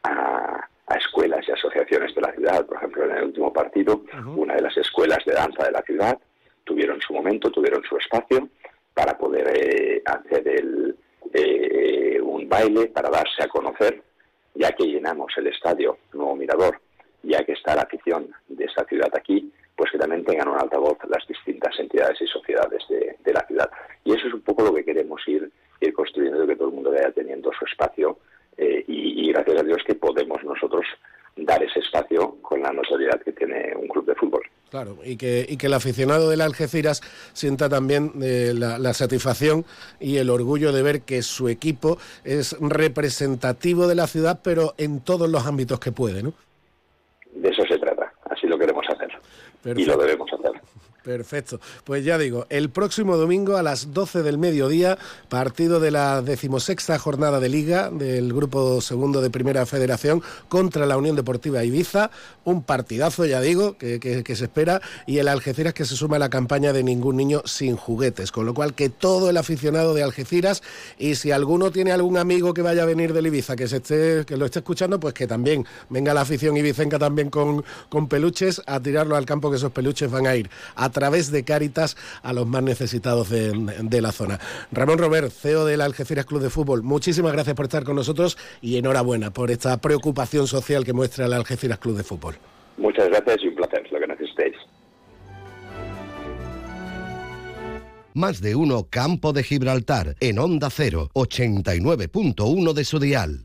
a, a escuelas y asociaciones de la ciudad. Por ejemplo, en el último partido, una de las escuelas de danza de la ciudad tuvieron su momento, tuvieron su espacio para poder eh, hacer el, eh, un baile, para darse a conocer, ya que llenamos el estadio Nuevo Mirador, ya que está la afición de esta ciudad aquí, pues que también tengan un altavoz las distintas entidades y sociedades de, la ciudad. Y eso es un poco lo que queremos ir, ir construyendo, que todo el mundo vaya teniendo su espacio eh, y, gracias a Dios que podemos nosotros dar ese espacio con la notoriedad que tiene un club de fútbol.
Claro, y que, y que el aficionado del Algeciras sienta también eh, la, la, satisfacción y el orgullo de ver que su equipo es representativo de la ciudad, pero en todos los ámbitos que puede, ¿no?
De eso se trata, así lo queremos hacer. Perfecto. Y lo debemos hacer.
Perfecto. Pues ya digo, el próximo domingo a las 12 del mediodía, partido de la decimosexta jornada de Liga del Grupo Segundo de Primera Federación contra la Unión Deportiva Ibiza. Un partidazo, ya digo, que, que, se espera. Y el Algeciras que se suma a la campaña de ningún niño sin juguetes. Con lo cual, que todo el aficionado de Algeciras, y si alguno tiene algún amigo que vaya a venir del Ibiza, que, se esté, que lo esté escuchando, pues que también venga la afición ibicenca también con, con peluches a tirarlo al campo, que esos peluches van a ir a través de Cáritas a los más necesitados de, de, la zona. Ramón Robert, CEO del Algeciras Club de Fútbol, muchísimas gracias por estar con nosotros y enhorabuena por esta preocupación social que muestra el Algeciras Club de Fútbol.
Muchas gracias y un placer, lo que necesitéis.
Más de uno Campo de Gibraltar en Onda 0, 89.1 de su dial.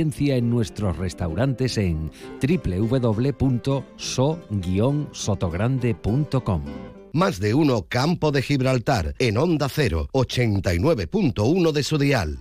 en nuestros restaurantes en www.so-sotogrande.com.
Más de uno Campo de Gibraltar en Onda 0, 89.1 de su dial.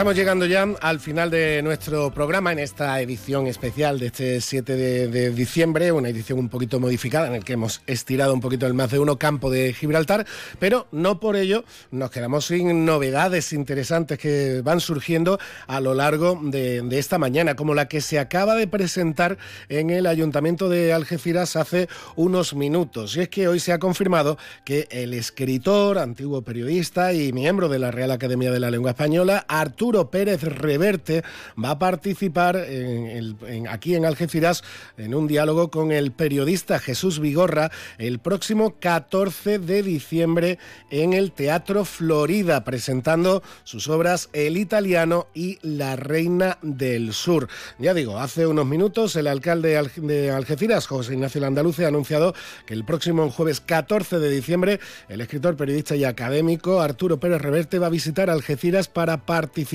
Estamos llegando ya al final de nuestro programa en esta edición especial de este 7 de, diciembre, una edición un poquito modificada en el que hemos estirado un poquito el más de uno campo de Gibraltar, pero no por ello nos quedamos sin novedades interesantes que van surgiendo a lo largo de, de esta mañana, como la que se acaba de presentar en el Ayuntamiento de Algeciras hace unos minutos. Y es que hoy se ha confirmado que el escritor, antiguo periodista y miembro de la Real Academia de la Lengua Española, Arturo Arturo Pérez Reverte va a participar aquí en Algeciras en un diálogo con el periodista Jesús Vigorra el próximo 14 de diciembre en el Teatro Florida, presentando sus obras El Italiano y La Reina del Sur. Ya digo, hace unos minutos el alcalde de Algeciras, José Ignacio Landaluce, ha anunciado que el próximo jueves 14 de diciembre el escritor, periodista y académico Arturo Pérez Reverte va a visitar Algeciras para participar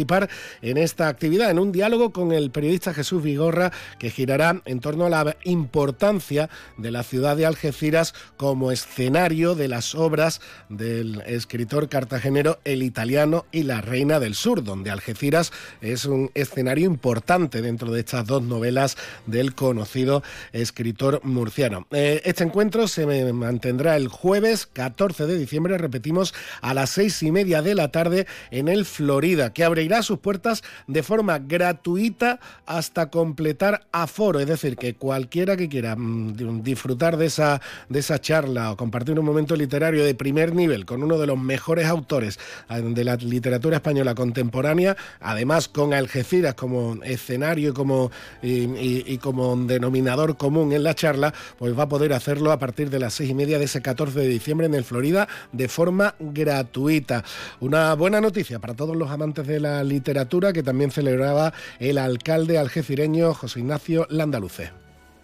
en esta actividad, en un diálogo con el periodista Jesús Vigorra, que girará en torno a la importancia de la ciudad de Algeciras como escenario de las obras del escritor cartagenero El Italiano y la Reina del Sur, donde Algeciras es un escenario importante dentro de estas dos novelas del conocido escritor murciano. Eh, este encuentro se mantendrá el jueves 14 de diciembre, repetimos, a las seis y media de la tarde en el Florida, que abre abrirá sus puertas de forma gratuita hasta completar aforo, es decir, que cualquiera que quiera mm, disfrutar de esa, de esa charla o compartir un momento literario de primer nivel con uno de los mejores autores eh, de la literatura española contemporánea, además con Algeciras como escenario y como, y como denominador común en la charla, pues va a poder hacerlo a partir de las seis y media de ese 14 de diciembre en el Florida de forma gratuita. Una buena noticia para todos los amantes de la literatura que también celebraba el alcalde algecireño José Ignacio Landaluce.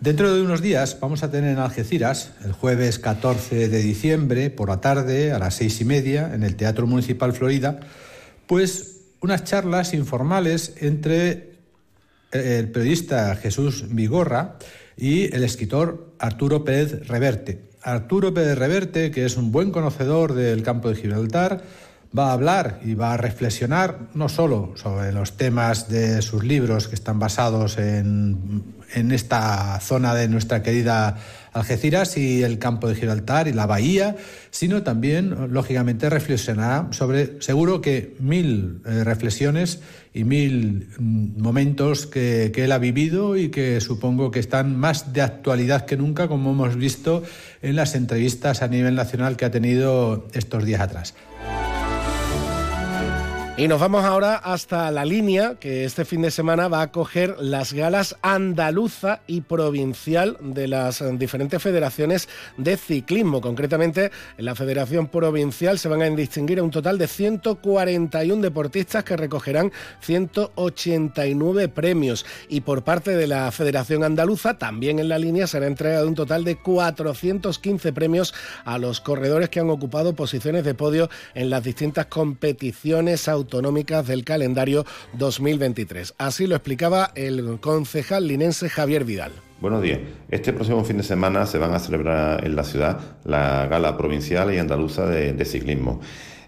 Dentro de unos días vamos a tener en Algeciras, el jueves 14 de diciembre, por la tarde, a las seis y media, en el Teatro Municipal Florida, Pues unas charlas informales entre el periodista Jesús Vigorra y el escritor Arturo Pérez Reverte. Arturo Pérez Reverte, que es un buen conocedor del campo de Gibraltar, va a hablar y va a reflexionar no solo sobre los temas de sus libros que están basados en, en esta zona de nuestra querida Algeciras y el campo de Gibraltar y la bahía, sino también, lógicamente, reflexionará sobre, seguro que mil eh, reflexiones y mil mm, momentos que, que él ha vivido y que supongo que están más de actualidad que nunca, como hemos visto en las entrevistas a nivel nacional que ha tenido estos días atrás.
Y nos vamos ahora hasta la línea que este fin de semana va a acoger las galas andaluza y provincial de las diferentes federaciones de ciclismo. Concretamente, en la Federación Provincial se van a distinguir a un total de 141 deportistas que recogerán 189 premios. Y por parte de la Federación Andaluza, también en la línea será entregado un total de 415 premios a los corredores que han ocupado posiciones de podio en las distintas competiciones autonómicas del calendario 2023. Así lo explicaba el concejal linense Javier Vidal.
Buenos días. Este próximo fin de semana se van a celebrar en la ciudad la gala provincial y andaluza de, ciclismo.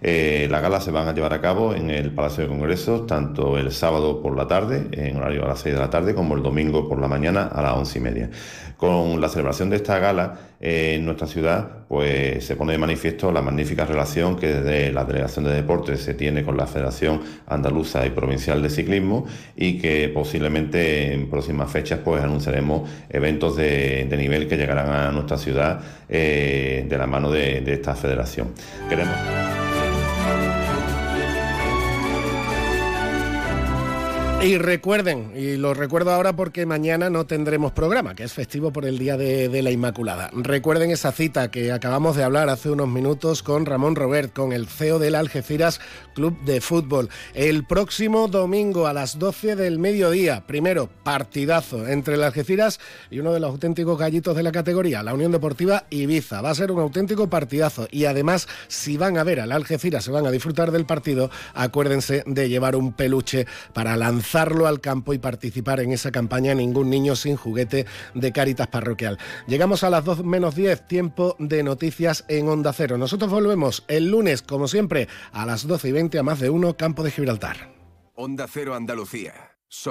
Eh, las galas se van a llevar a cabo en el Palacio de Congresos tanto el sábado por la tarde, en horario a las 6 de la tarde, como el domingo por la mañana a las 11 y media. Con la celebración de esta gala eh, en nuestra ciudad, pues se pone de manifiesto la magnífica relación que desde la Delegación de Deportes se tiene con la Federación Andaluza y Provincial de Ciclismo y que posiblemente en próximas fechas pues anunciaremos eventos de, nivel que llegarán a nuestra ciudad eh, de la mano de, esta federación.
Y recuerden, y lo recuerdo ahora porque mañana no tendremos programa, que es festivo por el Día de, la Inmaculada. Recuerden esa cita que acabamos de hablar hace unos minutos con Ramón Robert, con el CEO del Algeciras Club de Fútbol. El próximo domingo a las 12 del mediodía, primero partidazo entre el Algeciras y uno de los auténticos gallitos de la categoría, la Unión Deportiva Ibiza. Va a ser un auténtico partidazo y además, si van a ver al Algeciras, se van a disfrutar del partido, acuérdense de llevar un peluche para lanzar al campo y participar en esa campaña Ningún niño sin juguete de Cáritas Parroquial. Llegamos a las 2 menos 10, tiempo de noticias en Onda Cero. Nosotros volvemos el lunes, como siempre, a las 12 y 20 a más de uno, Campo de Gibraltar.
Onda Cero Andalucía.